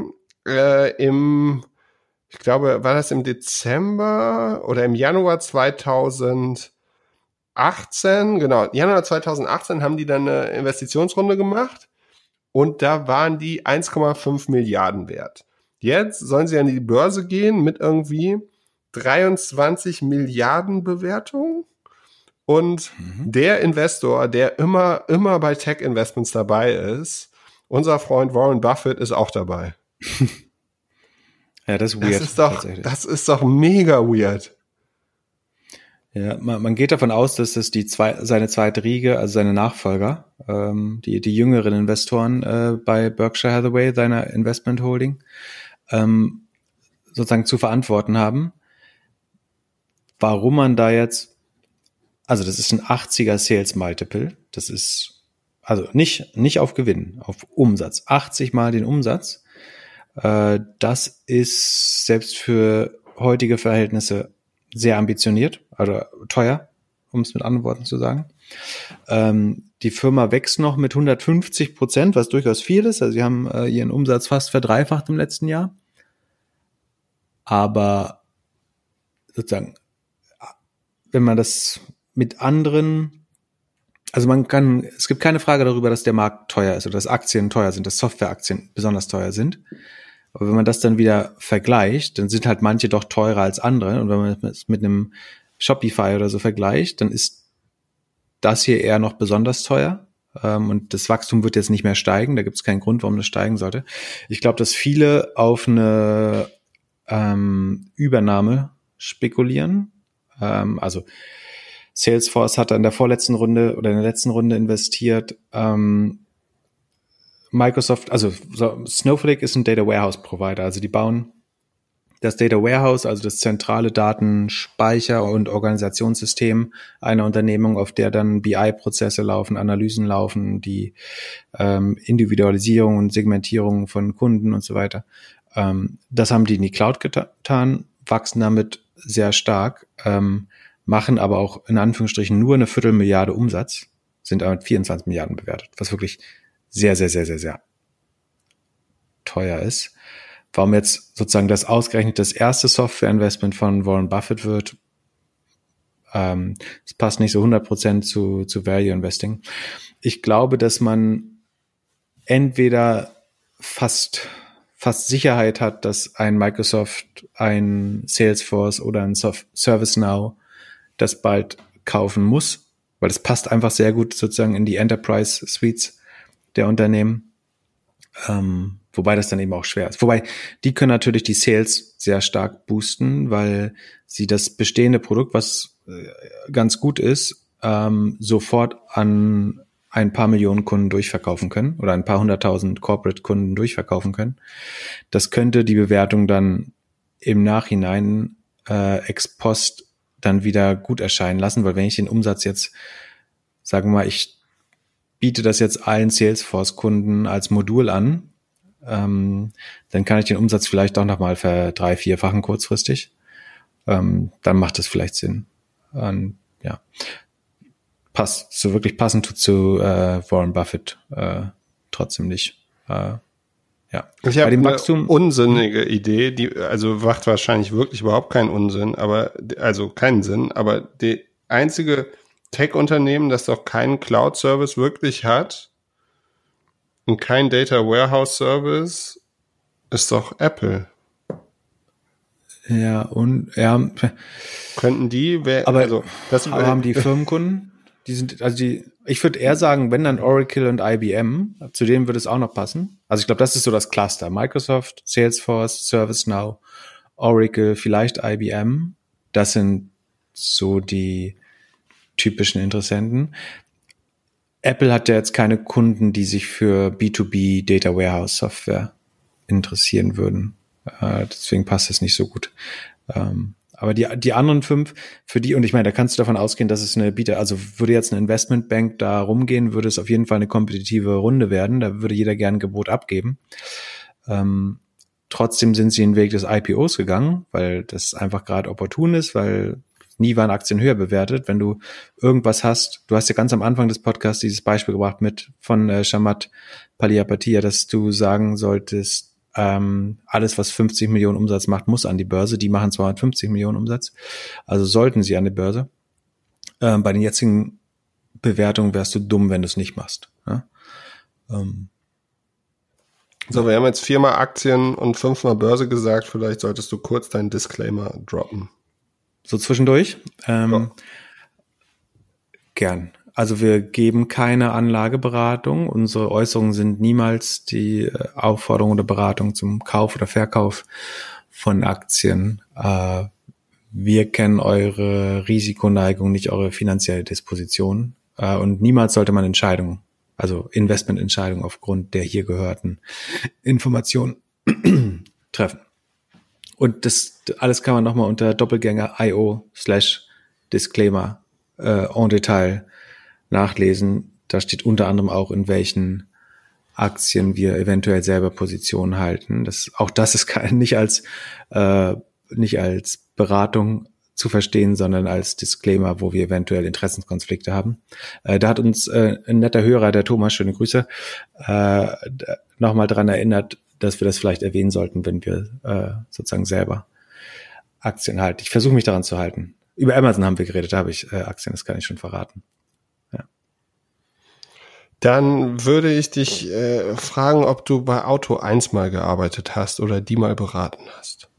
äh, im ich glaube, war das im Dezember oder im Januar 2018, genau, Januar 2018 haben die dann eine Investitionsrunde gemacht und da waren die 1,5 Milliarden wert. Jetzt sollen sie an die Börse gehen mit irgendwie 23 Milliarden Bewertung. Und mhm. der Investor, der immer, immer bei Tech-Investments dabei ist, unser Freund Warren Buffett ist auch dabei. *laughs* Ja, das ist weird. Das ist doch, das ist doch mega weird. Ja, man, man geht davon aus, dass das die zwei, seine zweite Riege, also seine Nachfolger, ähm, die, die jüngeren Investoren äh, bei Berkshire Hathaway, seiner Investment Holding, ähm, sozusagen zu verantworten haben. Warum man da jetzt, also das ist ein 80er Sales Multiple, das ist also nicht, nicht auf Gewinn, auf Umsatz, 80 mal den Umsatz äh, das ist selbst für heutige Verhältnisse sehr ambitioniert, also teuer, um es mit anderen Worten zu sagen. Ähm, die Firma wächst noch mit 150 Prozent, was durchaus viel ist. Also sie haben äh, ihren Umsatz fast verdreifacht im letzten Jahr. Aber sozusagen, wenn man das mit anderen, also man kann, es gibt keine Frage darüber, dass der Markt teuer ist oder dass Aktien teuer sind, dass Softwareaktien besonders teuer sind. Aber wenn man das dann wieder vergleicht, dann sind halt manche doch teurer als andere. Und wenn man es mit einem Shopify oder so vergleicht, dann ist das hier eher noch besonders teuer. Ähm, und das Wachstum wird jetzt nicht mehr steigen. Da gibt es keinen Grund, warum das steigen sollte. Ich glaube, dass viele auf eine ähm, Übernahme spekulieren. Ähm, also Salesforce hat in der vorletzten Runde oder in der letzten Runde investiert. Ähm, Microsoft, also so, Snowflake ist ein Data Warehouse Provider, also die bauen das Data Warehouse, also das zentrale Datenspeicher- und Organisationssystem einer Unternehmung, auf der dann BI-Prozesse laufen, Analysen laufen, die ähm, Individualisierung und Segmentierung von Kunden und so weiter. Ähm, das haben die in die Cloud getan, wachsen damit sehr stark, ähm, machen aber auch in Anführungsstrichen nur eine Viertelmilliarde Umsatz, sind aber mit 24 Milliarden bewertet, was wirklich sehr, sehr, sehr, sehr, sehr teuer ist. Warum jetzt sozusagen das ausgerechnet das erste Software-Investment von Warren Buffett wird, ähm, passt nicht so 100% zu, zu Value Investing. Ich glaube, dass man entweder fast, fast Sicherheit hat, dass ein Microsoft, ein Salesforce oder ein ServiceNow das bald kaufen muss, weil es passt einfach sehr gut sozusagen in die Enterprise Suites der Unternehmen. Ähm, wobei das dann eben auch schwer ist. Wobei die können natürlich die Sales sehr stark boosten, weil sie das bestehende Produkt, was äh, ganz gut ist, ähm, sofort an ein paar Millionen Kunden durchverkaufen können oder ein paar hunderttausend Corporate-Kunden durchverkaufen können. Das könnte die Bewertung dann im Nachhinein äh, ex post dann wieder gut erscheinen lassen, weil wenn ich den Umsatz jetzt, sagen wir mal, ich biete das jetzt allen Salesforce-Kunden als Modul an, ähm, dann kann ich den Umsatz vielleicht auch nochmal verdrei, vierfachen kurzfristig. Ähm, dann macht das vielleicht Sinn. Und, ja, passt so wirklich passend zu, zu äh, Warren Buffett äh, trotzdem nicht. Äh, ja. Ich habe eine Wachstum unsinnige Idee, die also macht wahrscheinlich wirklich überhaupt keinen Unsinn, aber also keinen Sinn, aber die einzige Tech-Unternehmen, das doch keinen Cloud-Service wirklich hat und kein Data Warehouse-Service, ist doch Apple. Ja, und ja. Könnten die, wer, aber, also, das aber haben die Firmenkunden, die sind, also die, ich würde eher sagen, wenn dann Oracle und IBM, zu denen würde es auch noch passen. Also ich glaube, das ist so das Cluster. Microsoft, Salesforce, ServiceNow, Oracle, vielleicht IBM. Das sind so die, typischen Interessenten. Apple hat ja jetzt keine Kunden, die sich für B2B Data Warehouse Software interessieren würden. Äh, deswegen passt das nicht so gut. Ähm, aber die, die anderen fünf, für die, und ich meine, da kannst du davon ausgehen, dass es eine Bieter, also würde jetzt eine Investmentbank da rumgehen, würde es auf jeden Fall eine kompetitive Runde werden. Da würde jeder gern ein Gebot abgeben. Ähm, trotzdem sind sie den Weg des IPOs gegangen, weil das einfach gerade opportun ist, weil nie waren Aktien höher bewertet. Wenn du irgendwas hast, du hast ja ganz am Anfang des Podcasts dieses Beispiel gebracht mit von äh, Shamat Paliapatia, dass du sagen solltest, ähm, alles, was 50 Millionen Umsatz macht, muss an die Börse. Die machen 250 Millionen Umsatz. Also sollten sie an die Börse. Ähm, bei den jetzigen Bewertungen wärst du dumm, wenn du es nicht machst. Ja? Ähm, so, wir haben jetzt viermal Aktien und fünfmal Börse gesagt. Vielleicht solltest du kurz deinen Disclaimer droppen so zwischendurch. Ähm, ja. Gern. Also wir geben keine Anlageberatung. Unsere Äußerungen sind niemals die äh, Aufforderung oder Beratung zum Kauf oder Verkauf von Aktien. Äh, wir kennen eure Risikoneigung, nicht eure finanzielle Disposition. Äh, und niemals sollte man Entscheidungen, also Investmententscheidungen aufgrund der hier gehörten Informationen *clears throat* treffen. Und das alles kann man nochmal unter Doppelgänger.io slash Disclaimer äh, en Detail nachlesen. Da steht unter anderem auch, in welchen Aktien wir eventuell selber Positionen halten. Das, auch das ist kein, *laughs* nicht als äh, nicht als Beratung zu verstehen, sondern als Disclaimer, wo wir eventuell Interessenskonflikte haben. Äh, da hat uns äh, ein netter Hörer, der Thomas, schöne Grüße, äh, nochmal dran erinnert, dass wir das vielleicht erwähnen sollten, wenn wir äh, sozusagen selber Aktien halten. Ich versuche mich daran zu halten. Über Amazon haben wir geredet, da habe ich äh, Aktien, das kann ich schon verraten. Ja. Dann würde ich dich äh, fragen, ob du bei Auto 1 mal gearbeitet hast oder die mal beraten hast.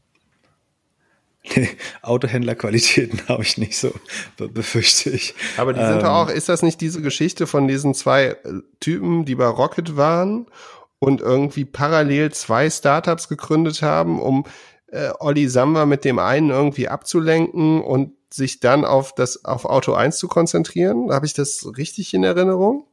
Nee, *laughs* Autohändlerqualitäten habe ich nicht so, befürchte ich. Aber die sind ähm, doch auch, ist das nicht diese Geschichte von diesen zwei äh, Typen, die bei Rocket waren und irgendwie parallel zwei Startups gegründet haben, um äh, Olli Samba mit dem einen irgendwie abzulenken und sich dann auf das auf Auto 1 zu konzentrieren? Habe ich das richtig in Erinnerung?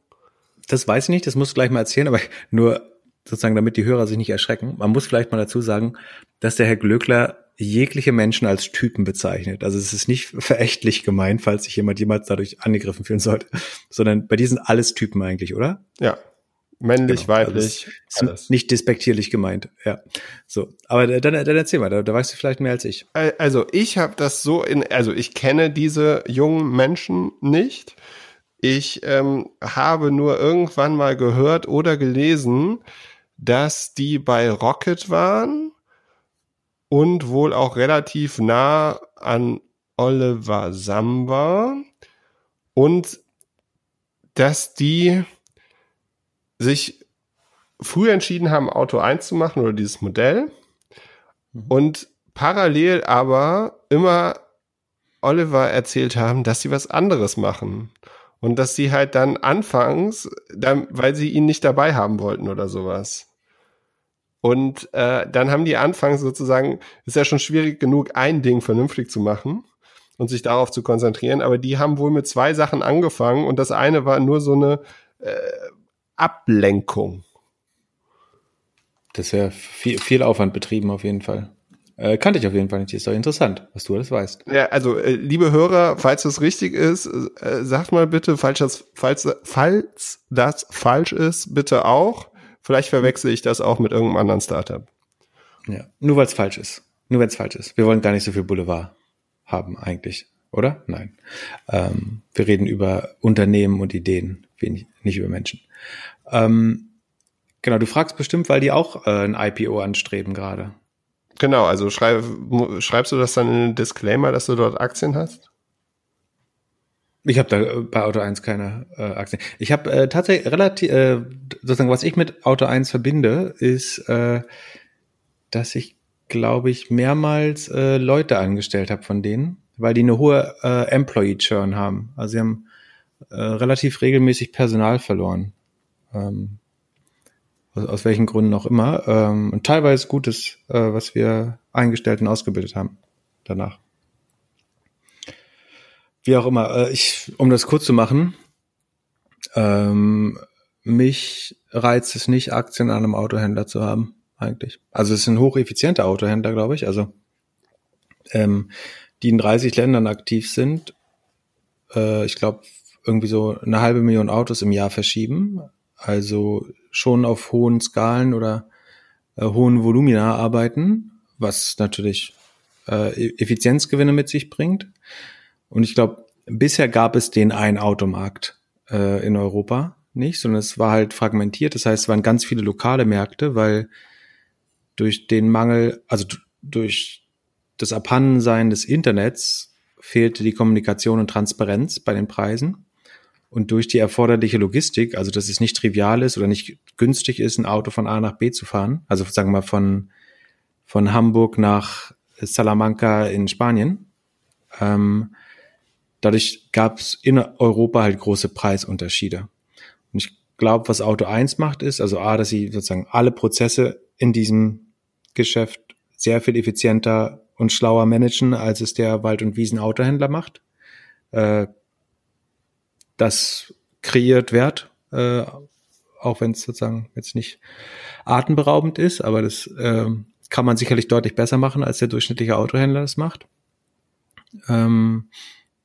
Das weiß ich nicht, das musst du gleich mal erzählen, aber nur sozusagen, damit die Hörer sich nicht erschrecken. Man muss vielleicht mal dazu sagen, dass der Herr Glöckler jegliche Menschen als Typen bezeichnet. Also es ist nicht verächtlich gemeint, falls sich jemand jemals dadurch angegriffen fühlen sollte, sondern bei diesen alles Typen eigentlich, oder? Ja. Männlich, genau, also weiblich. Also ist nicht despektierlich gemeint, ja. So, aber dann, dann erzähl mal, da, da weißt du vielleicht mehr als ich. Also ich habe das so in, also ich kenne diese jungen Menschen nicht. Ich ähm, habe nur irgendwann mal gehört oder gelesen, dass die bei Rocket waren und wohl auch relativ nah an Oliver Samba und dass die sich früh entschieden haben, Auto 1 zu machen oder dieses Modell mhm. und parallel aber immer Oliver erzählt haben, dass sie was anderes machen. Und dass sie halt dann anfangs, dann, weil sie ihn nicht dabei haben wollten oder sowas. Und äh, dann haben die anfangs sozusagen, ist ja schon schwierig genug, ein Ding vernünftig zu machen und sich darauf zu konzentrieren, aber die haben wohl mit zwei Sachen angefangen und das eine war nur so eine äh, Ablenkung. Das wäre viel, viel Aufwand betrieben auf jeden Fall. Äh, kannte ich auf jeden Fall nicht. Ist doch interessant, was du alles weißt. Ja, also äh, liebe Hörer, falls das richtig ist, äh, sagt mal bitte, falls das, falls, falls das falsch ist, bitte auch. Vielleicht verwechsel ich das auch mit irgendeinem anderen Startup. Ja, nur weil es falsch ist. Nur wenn es falsch ist. Wir wollen gar nicht so viel Boulevard haben eigentlich, oder? Nein. Ähm, wir reden über Unternehmen und Ideen, wenig, nicht über Menschen. Ähm, genau, du fragst bestimmt, weil die auch äh, ein IPO anstreben gerade. Genau, also schreib, schreibst du das dann in den Disclaimer, dass du dort Aktien hast? Ich habe da äh, bei Auto 1 keine äh, Aktien. Ich habe äh, tatsächlich relativ, äh, sozusagen, was ich mit Auto 1 verbinde, ist, äh, dass ich, glaube ich, mehrmals äh, Leute angestellt habe von denen, weil die eine hohe äh, Employee-Churn haben. Also sie haben äh, relativ regelmäßig Personal verloren. Ähm, aus, aus welchen Gründen auch immer. Ähm, und teilweise Gutes, äh, was wir eingestellt und ausgebildet haben danach. Wie auch immer, äh, ich, um das kurz zu machen, ähm, mich reizt es nicht, Aktien an einem Autohändler zu haben, eigentlich. Also es sind hocheffiziente Autohändler, glaube ich, also ähm, die in 30 Ländern aktiv sind. Äh, ich glaube, irgendwie so eine halbe Million Autos im Jahr verschieben. Also schon auf hohen Skalen oder äh, hohen Volumina arbeiten, was natürlich äh, e-, Effizienzgewinne mit sich bringt. Und ich glaube, bisher gab es den einen Automarkt äh, in Europa nicht, sondern es war halt fragmentiert. Das heißt, es waren ganz viele lokale Märkte, weil durch den Mangel, also durch das Abhandensein des Internets fehlte die Kommunikation und Transparenz bei den Preisen. Und durch die erforderliche Logistik, also dass es nicht trivial ist oder nicht günstig ist, ein Auto von A nach B zu fahren, also sagen wir mal von, von Hamburg nach Salamanca in Spanien, ähm, dadurch gab es in Europa halt große Preisunterschiede. Und ich glaube, was Auto 1 macht, ist, also A, dass sie sozusagen alle Prozesse in diesem Geschäft sehr viel effizienter und schlauer managen, als es der Wald- und Wiesenautohändler macht. Äh, das kreiert Wert, äh, auch wenn es sozusagen jetzt nicht atemberaubend ist, aber das äh, kann man sicherlich deutlich besser machen, als der durchschnittliche Autohändler das macht. Ähm,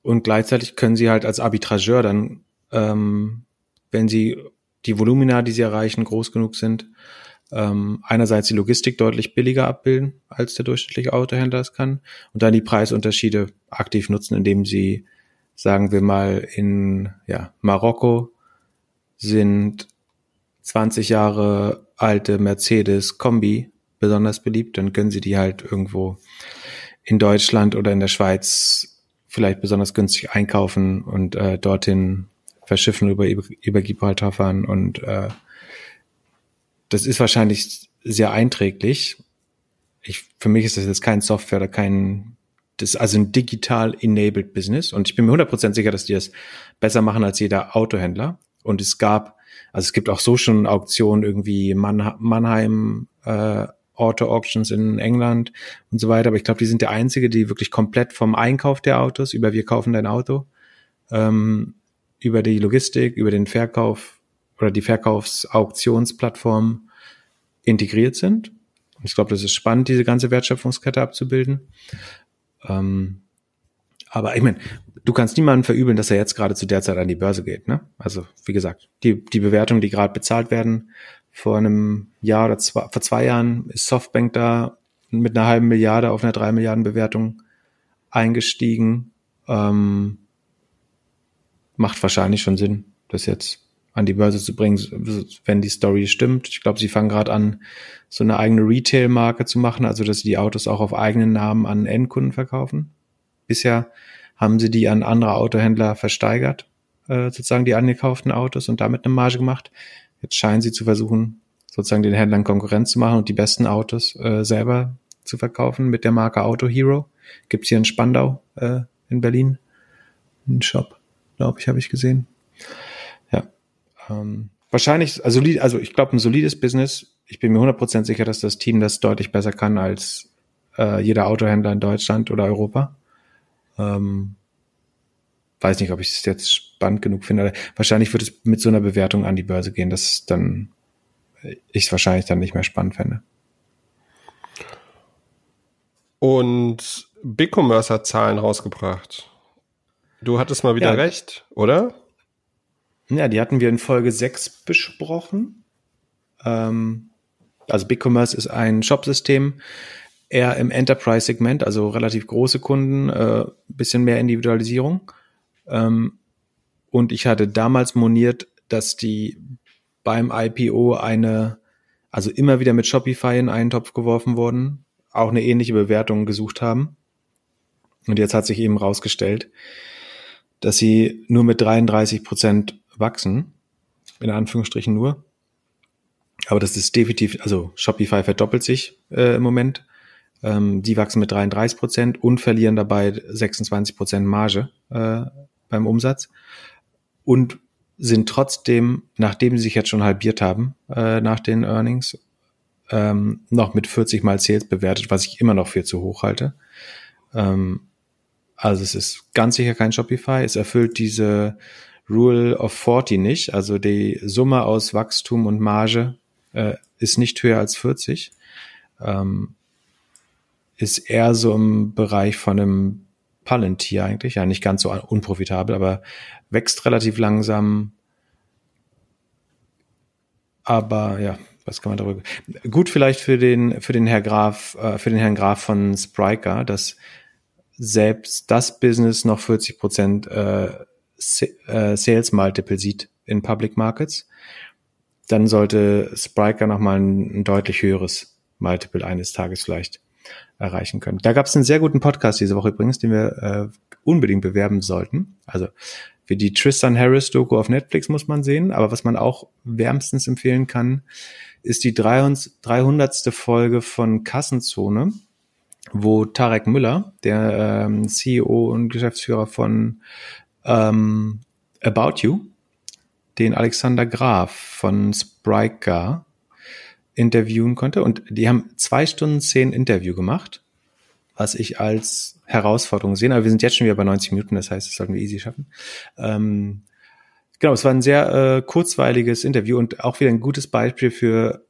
und gleichzeitig können sie halt als Arbitrageur dann, ähm, wenn sie die Volumina, die sie erreichen, groß genug sind, ähm, einerseits die Logistik deutlich billiger abbilden, als der durchschnittliche Autohändler es kann, und dann die Preisunterschiede aktiv nutzen, indem sie sagen wir mal, in ja, Marokko sind 20 Jahre alte Mercedes Kombi besonders beliebt, dann können sie die halt irgendwo in Deutschland oder in der Schweiz vielleicht besonders günstig einkaufen und äh, dorthin verschiffen über, über Gibraltar fahren und äh, das ist wahrscheinlich sehr einträglich. Ich, für mich ist das jetzt kein Software oder kein, das ist also ein digital enabled Business und ich bin mir 100% sicher, dass die das besser machen als jeder Autohändler. Und es gab, also es gibt auch so schon Auktionen irgendwie Mann, Mannheim, äh, Auto Auctions in England und so weiter. Aber ich glaube, die sind der einzige, die wirklich komplett vom Einkauf der Autos über wir kaufen dein Auto, ähm, über die Logistik, über den Verkauf oder die Verkaufsauktionsplattform integriert sind. Und ich glaube, das ist spannend, diese ganze Wertschöpfungskette abzubilden. Ähm, aber ich meine, du kannst niemanden verübeln, dass er jetzt gerade zu der Zeit an die Börse geht. Ne? Also wie gesagt, die, die Bewertungen, die gerade bezahlt werden, vor einem Jahr oder zwei, vor zwei Jahren ist Softbank da mit einer halben Milliarde auf einer drei Milliarden Bewertung eingestiegen. Ähm, macht wahrscheinlich schon Sinn, das jetzt an die Börse zu bringen, wenn die Story stimmt. Ich glaube, sie fangen gerade an, so eine eigene Retail-Marke zu machen, also dass sie die Autos auch auf eigenen Namen an Endkunden verkaufen. Bisher haben sie die an andere Autohändler versteigert, äh, sozusagen die angekauften Autos und damit eine Marge gemacht. Jetzt scheinen sie zu versuchen, sozusagen den Händlern Konkurrenz zu machen und die besten Autos äh, selber zu verkaufen mit der Marke Auto Hero. Gibt's hier in Spandau äh, in Berlin einen Shop, glaube ich, habe ich gesehen. Ähm, wahrscheinlich, also, also ich glaube, ein solides Business. Ich bin mir 100% sicher, dass das Team das deutlich besser kann als äh, jeder Autohändler in Deutschland oder Europa. Ähm, weiß nicht, ob ich es jetzt spannend genug finde. Wahrscheinlich wird es mit so einer Bewertung an die Börse gehen, dass dann ich es wahrscheinlich dann nicht mehr spannend fände. Und BigCommerce hat Zahlen rausgebracht. Du hattest mal wieder ja. recht, oder? Ja, die hatten wir in Folge 6 besprochen. Ähm, also BigCommerce ist ein Shopsystem, eher im Enterprise-Segment, also relativ große Kunden, äh, bisschen mehr Individualisierung. Ähm, und ich hatte damals moniert, dass die beim IPO eine, also immer wieder mit Shopify in einen Topf geworfen wurden, auch eine ähnliche Bewertung gesucht haben. Und jetzt hat sich eben rausgestellt, dass sie nur mit 33 Prozent wachsen, in Anführungsstrichen nur. Aber das ist definitiv, also Shopify verdoppelt sich äh, im Moment. Ähm, die wachsen mit 33 Prozent und verlieren dabei 26 Prozent Marge äh, beim Umsatz und sind trotzdem, nachdem sie sich jetzt schon halbiert haben äh, nach den Earnings, ähm, noch mit 40 mal Sales bewertet, was ich immer noch für zu hoch halte. Ähm, also es ist ganz sicher kein Shopify. Es erfüllt diese Rule of 40 nicht. Also die Summe aus Wachstum und Marge äh, ist nicht höher als 40. Ähm, ist eher so im Bereich von einem Palantir eigentlich, ja nicht ganz so unprofitabel, aber wächst relativ langsam. Aber ja, was kann man darüber? Gut vielleicht für den für den Herr Graf, äh, für den Herrn Graf von Spriker, dass selbst das Business noch 40 Prozent äh, Sales Multiple sieht in Public Markets, dann sollte Spriker noch mal ein, ein deutlich höheres Multiple eines Tages vielleicht erreichen können. Da gab es einen sehr guten Podcast diese Woche übrigens, den wir äh, unbedingt bewerben sollten. Also für die Tristan Harris Doku auf Netflix muss man sehen, aber was man auch wärmstens empfehlen kann, ist die 300. Folge von Kassenzone, wo Tarek Müller, der ähm, CEO und Geschäftsführer von ähm, About You, den Alexander Graf von Spriker interviewen konnte. Und die haben zwei Stunden zehn Interview gemacht, was ich als Herausforderung sehe. Aber wir sind jetzt schon wieder bei 90 Minuten, das heißt, das sollten wir easy schaffen. Ähm, genau, es war ein sehr äh, kurzweiliges Interview und auch wieder ein gutes Beispiel für,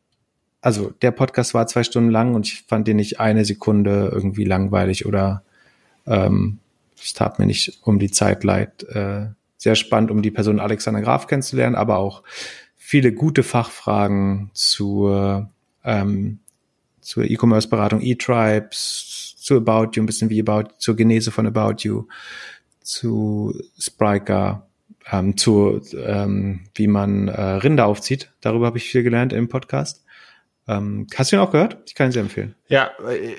also der Podcast war zwei Stunden lang und ich fand den nicht eine Sekunde irgendwie langweilig oder ähm, es tat mir nicht um die Zeit leid. Äh, sehr spannend, um die Person Alexander Graf kennenzulernen, aber auch viele gute Fachfragen zur, ähm, zur E-Commerce-Beratung E-Tribes, zu About You, ein bisschen wie About, zur Genese von About You, zu Spriker, ähm, zu ähm, wie man äh, Rinder aufzieht. Darüber habe ich viel gelernt im Podcast. Ähm, hast du ihn auch gehört? Ich kann ihn sehr empfehlen. Ja,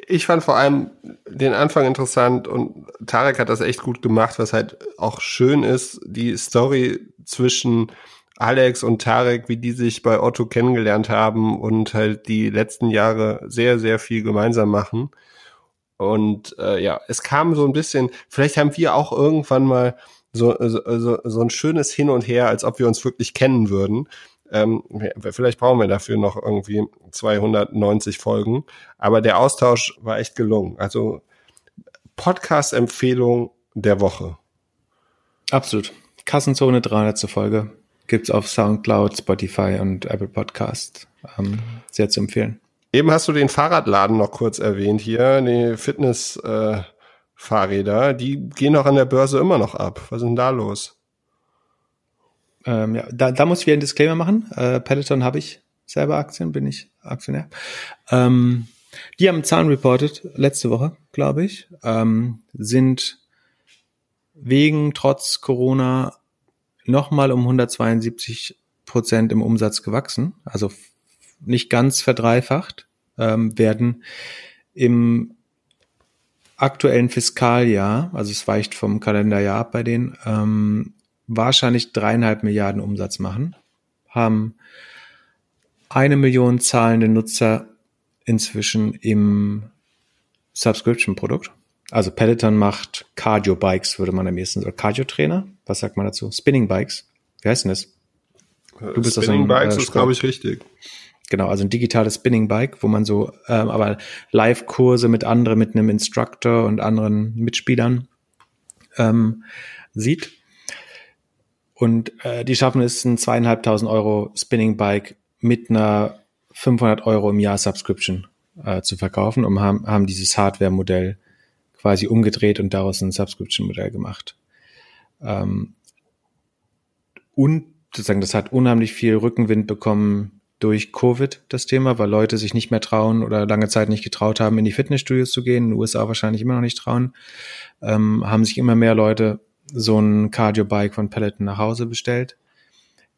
ich fand vor allem den Anfang interessant und Tarek hat das echt gut gemacht, was halt auch schön ist, die Story zwischen Alex und Tarek, wie die sich bei Otto kennengelernt haben und halt die letzten Jahre sehr, sehr viel gemeinsam machen. Und äh, ja, es kam so ein bisschen, vielleicht haben wir auch irgendwann mal so, so, so, so ein schönes Hin und Her, als ob wir uns wirklich kennen würden. Ähm, vielleicht brauchen wir dafür noch irgendwie 290 Folgen. Aber der Austausch war echt gelungen. Also Podcast-Empfehlung der Woche. Absolut. Kassenzone 300. Folge. Gibt's auf Soundcloud, Spotify und Apple Podcast. Ähm, sehr zu empfehlen. Eben hast du den Fahrradladen noch kurz erwähnt hier, die Fitness-Fahrräder, äh, die gehen doch an der Börse immer noch ab. Was ist denn da los? Ähm, ja, da, da muss ich wieder einen Disclaimer machen. Äh, Peloton habe ich selber Aktien, bin ich Aktionär. Ähm, die haben Zahlen reported letzte Woche, glaube ich, ähm, sind wegen trotz Corona nochmal um 172 Prozent im Umsatz gewachsen, also nicht ganz verdreifacht, ähm, werden im aktuellen Fiskaljahr, also es weicht vom Kalenderjahr ab bei denen, ähm, wahrscheinlich dreieinhalb Milliarden Umsatz machen, haben eine Million zahlende Nutzer inzwischen im Subscription-Produkt. Also Peloton macht Cardio-Bikes, würde man am ehesten sagen. Cardio-Trainer? Was sagt man dazu? Spinning-Bikes? Wie heißt denn das? Du bist Spinning-Bikes äh, ist, glaube ich, richtig. Genau, also ein digitales Spinning-Bike, wo man so, ähm, aber Live-Kurse mit anderen, mit einem Instructor und anderen Mitspielern ähm, sieht. Und äh, die schaffen es, ein zweieinhalbtausend Euro Spinning-Bike mit einer 500 Euro im Jahr Subscription äh, zu verkaufen und haben, haben dieses Hardware-Modell quasi umgedreht und daraus ein Subscription-Modell gemacht. Ähm, und sozusagen, das hat unheimlich viel Rückenwind bekommen durch Covid, das Thema, weil Leute sich nicht mehr trauen oder lange Zeit nicht getraut haben, in die Fitnessstudios zu gehen, in den USA wahrscheinlich immer noch nicht trauen, ähm, haben sich immer mehr Leute so ein Cardio-Bike von Peloton nach Hause bestellt.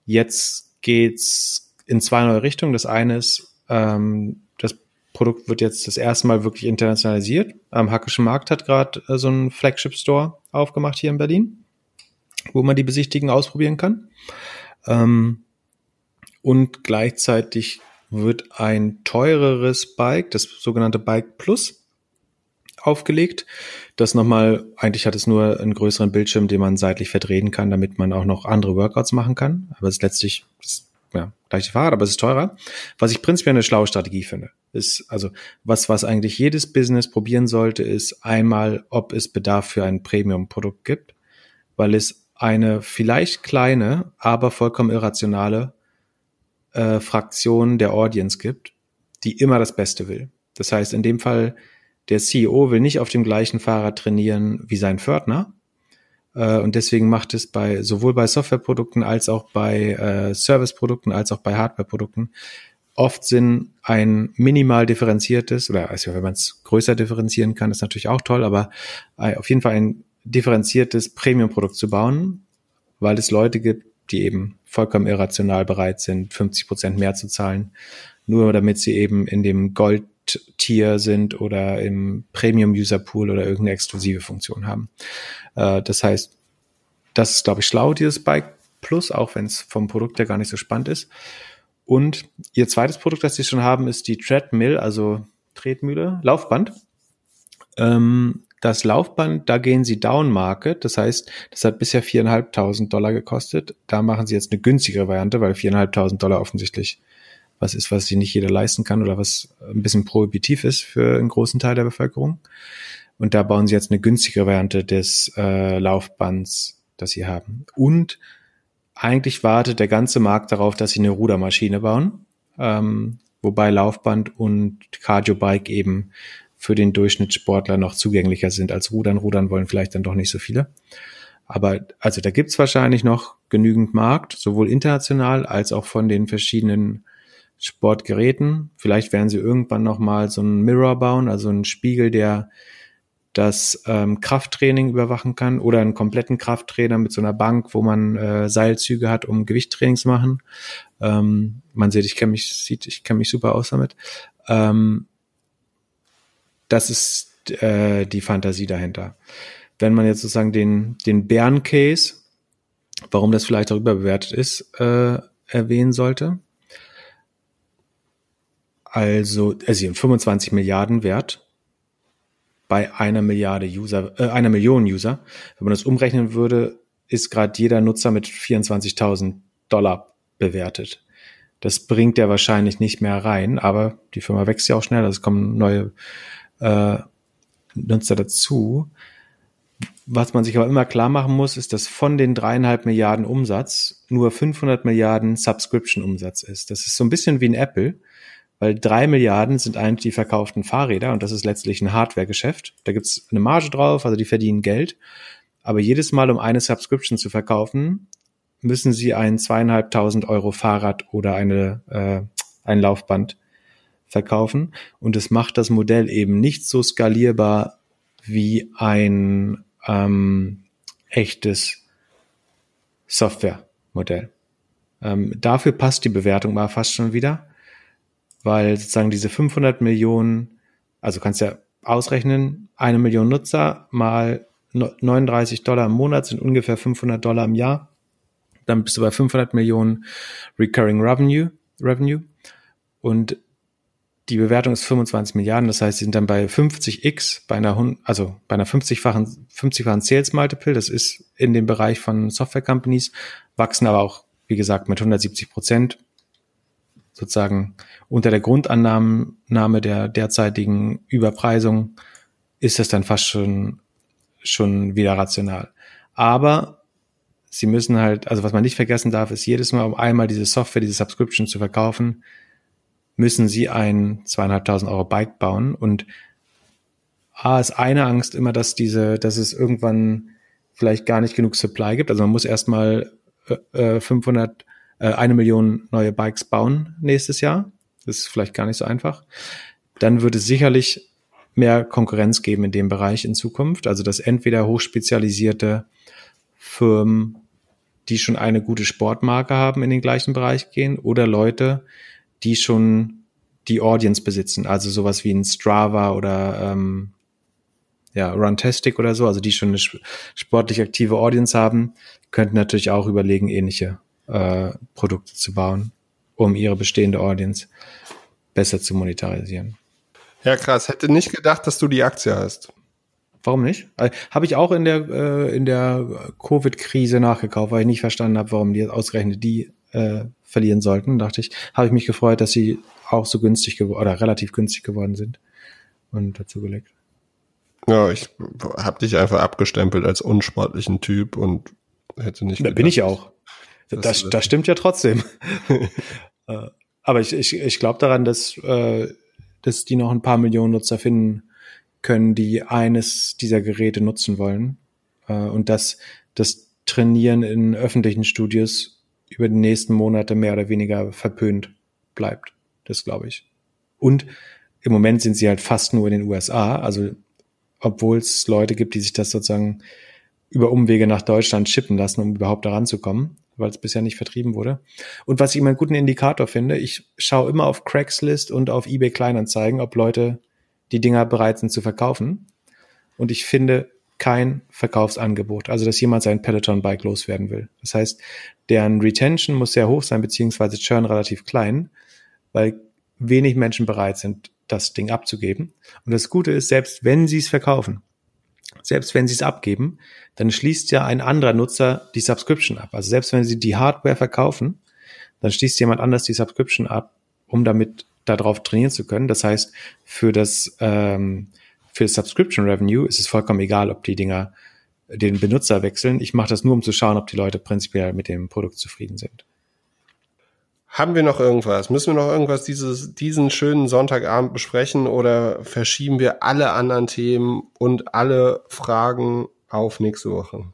Jetzt geht's in zwei neue Richtungen. Das eine ist, ähm, das Produkt wird jetzt das erste Mal wirklich internationalisiert. Am Hackischen Markt hat gerade äh, so einen Flagship-Store aufgemacht hier in Berlin, wo man die Besichtigen ausprobieren kann. Ähm, und gleichzeitig wird ein teureres Bike, das sogenannte Bike Plus, aufgelegt. Das nochmal, eigentlich hat es nur einen größeren Bildschirm, den man seitlich verdrehen kann, damit man auch noch andere Workouts machen kann. Aber es ist letztlich das ja, gleiche Fahrrad, aber es ist teurer. Was ich prinzipiell eine schlaue Strategie finde, ist, also, was, was eigentlich jedes Business probieren sollte, ist einmal, ob es Bedarf für ein Premium-Produkt gibt, weil es eine vielleicht kleine, aber vollkommen irrationale äh, Fraktion der Audience gibt, die immer das Beste will. Das heißt, in dem Fall, der CEO will nicht auf dem gleichen Fahrrad trainieren wie sein Pförtner, äh, und deswegen macht es bei sowohl bei Softwareprodukten als auch bei äh, Serviceprodukten als auch bei Hardwareprodukten oft Sinn, ein minimal differenziertes oder also wenn man es größer differenzieren kann, ist natürlich auch toll, aber auf jeden Fall ein differenziertes Premium-Produkt zu bauen, weil es Leute gibt, die eben vollkommen irrational bereit sind, 50 Prozent mehr zu zahlen, nur damit sie eben in dem Gold Tier sind oder im Premium User Pool oder irgendeine exklusive Funktion haben. Äh, das heißt, das ist, glaube ich, schlau, dieses Bike Plus, auch wenn es vom Produkt her gar nicht so spannend ist. Und ihr zweites Produkt, das sie schon haben, ist die Treadmill, also Tretmühle, Laufband. Ähm, das Laufband, da gehen sie down market. Das heißt, das hat bisher viereinhalbtausend Dollar gekostet. Da machen sie jetzt eine günstigere Variante, weil viereinhalbtausend Dollar offensichtlich was ist, was sich nicht jeder leisten kann oder was ein bisschen prohibitiv ist für einen großen Teil der Bevölkerung. Und da bauen sie jetzt eine günstigere Variante des äh, Laufbands, das sie haben. Und eigentlich wartet der ganze Markt darauf, dass sie eine Rudermaschine bauen, ähm, wobei Laufband und Cardio-Bike eben für den Durchschnittssportler noch zugänglicher sind als Rudern. Rudern wollen vielleicht dann doch nicht so viele. Aber also da gibt's wahrscheinlich noch genügend Markt, sowohl international als auch von den verschiedenen Sportgeräten. Vielleicht werden sie irgendwann noch mal so einen Mirror bauen, also einen Spiegel, der das ähm, Krafttraining überwachen kann oder einen kompletten Krafttrainer mit so einer Bank, wo man äh, Seilzüge hat, um Gewichttraining zu machen. Ähm, man sieht, ich kenne mich, sieht, ich kenne mich super aus damit. Ähm, das ist äh, die Fantasie dahinter. Wenn man jetzt sozusagen den den Bären-Case warum das vielleicht auch überbewertet ist, äh, erwähnen sollte. Also, also 25 Milliarden wert bei einer Milliarde User, äh, einer Million User. Wenn man das umrechnen würde, ist gerade jeder Nutzer mit 24.000 Dollar bewertet. Das bringt er wahrscheinlich nicht mehr rein, aber die Firma wächst ja auch schnell, also es kommen neue äh, Nutzer dazu. Was man sich aber immer klar machen muss, ist, dass von den dreieinhalb Milliarden Umsatz nur 500 Milliarden Subscription-Umsatz ist. Das ist so ein bisschen wie ein Apple, weil drei Milliarden sind eigentlich die verkauften Fahrräder und das ist letztlich ein Hardware-Geschäft. Da gibt's eine Marge drauf, also die verdienen Geld. Aber jedes Mal, um eine Subscription zu verkaufen, müssen sie ein zweieinhalbtausend Euro Fahrrad oder eine, äh, ein Laufband verkaufen. Und es macht das Modell eben nicht so skalierbar wie ein ähm, echtes Softwaremodell. Ähm, dafür passt die Bewertung mal fast schon wieder, weil sozusagen diese 500 Millionen, also kannst ja ausrechnen, eine Million Nutzer mal 39 Dollar im Monat sind ungefähr 500 Dollar im Jahr. Dann bist du bei 500 Millionen Recurring Revenue, Revenue. Und die Bewertung ist 25 Milliarden, das heißt, sie sind dann bei 50x, bei einer, also bei einer 50-fachen, 50-fachen Sales Multiple, das ist in dem Bereich von Software Companies, wachsen aber auch, wie gesagt, mit 170 Prozent, sozusagen unter der Grundannahme der derzeitigen Überpreisung ist das dann fast schon, schon wieder rational. Aber sie müssen halt, also was man nicht vergessen darf, ist jedes Mal, um einmal diese Software, diese Subscription zu verkaufen, müssen sie ein zweieinhalbtausend Euro Bike bauen und A ist eine Angst immer, dass diese, dass es irgendwann vielleicht gar nicht genug Supply gibt. Also man muss erstmal äh, 500, äh, eine Million neue Bikes bauen nächstes Jahr. Das ist vielleicht gar nicht so einfach. Dann wird es sicherlich mehr Konkurrenz geben in dem Bereich in Zukunft. Also dass entweder hochspezialisierte Firmen, die schon eine gute Sportmarke haben, in den gleichen Bereich gehen oder Leute, die schon die Audience besitzen, also sowas wie ein Strava oder ähm, ja, Runtastic oder so, also die schon eine sportlich aktive Audience haben, könnten natürlich auch überlegen, ähnliche äh, Produkte zu bauen, um ihre bestehende Audience besser zu monetarisieren. Ja, krass. Hätte nicht gedacht, dass du die Aktie hast. Warum nicht? Äh, habe ich auch in der äh, in der Covid-Krise nachgekauft, weil ich nicht verstanden habe, warum die ausgerechnet die äh, verlieren sollten, dachte ich, habe ich mich gefreut, dass sie auch so günstig geworden oder relativ günstig geworden sind und dazu gelegt. Ja, ich habe dich einfach abgestempelt als unsportlichen Typ und hätte nicht. Da bin ich auch. Das, das stimmt ja trotzdem. *laughs* Äh, aber ich, ich, ich glaube daran, dass, äh, dass die noch ein paar Millionen Nutzer finden können, die eines dieser Geräte nutzen wollen. Äh, und dass das Trainieren in öffentlichen Studios über die nächsten Monate mehr oder weniger verpönt bleibt. Das glaube ich. Und im Moment sind sie halt fast nur in den USA, also obwohl es Leute gibt, die sich das sozusagen über Umwege nach Deutschland schippen lassen, um überhaupt daran zu kommen, weil es bisher nicht vertrieben wurde. Und was ich immer einen guten Indikator finde, ich schaue immer auf Craigslist und auf eBay Kleinanzeigen, ob Leute die Dinger bereit sind zu verkaufen. Und ich finde kein Verkaufsangebot, also dass jemand sein Peloton-Bike loswerden will. Das heißt, deren Retention muss sehr hoch sein, beziehungsweise Churn relativ klein, weil wenig Menschen bereit sind, das Ding abzugeben. Und das Gute ist, selbst wenn sie es verkaufen, selbst wenn sie es abgeben, dann schließt ja ein anderer Nutzer die Subscription ab. Also selbst wenn sie die Hardware verkaufen, dann schließt jemand anders die Subscription ab, um damit darauf trainieren zu können. Das heißt, für das ähm, für Subscription Revenue ist es vollkommen egal, ob die Dinger den Benutzer wechseln. Ich mache das nur, um zu schauen, ob die Leute prinzipiell mit dem Produkt zufrieden sind. Haben wir noch irgendwas? Müssen wir noch irgendwas dieses, diesen schönen Sonntagabend besprechen oder verschieben wir alle anderen Themen und alle Fragen auf nächste Woche?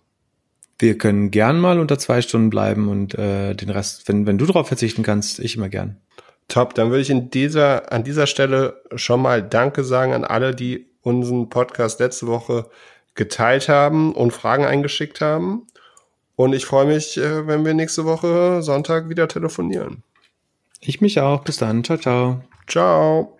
Wir können gern mal unter zwei Stunden bleiben und äh, den Rest, wenn, wenn du darauf verzichten kannst, ich immer gern. Top, dann würde ich in dieser, an dieser Stelle schon mal Danke sagen an alle, die unseren Podcast letzte Woche geteilt haben und Fragen eingeschickt haben. Und ich freue mich, äh, wenn wir nächste Woche Sonntag wieder telefonieren. Ich mich auch. Bis dann. Ciao, ciao. Ciao.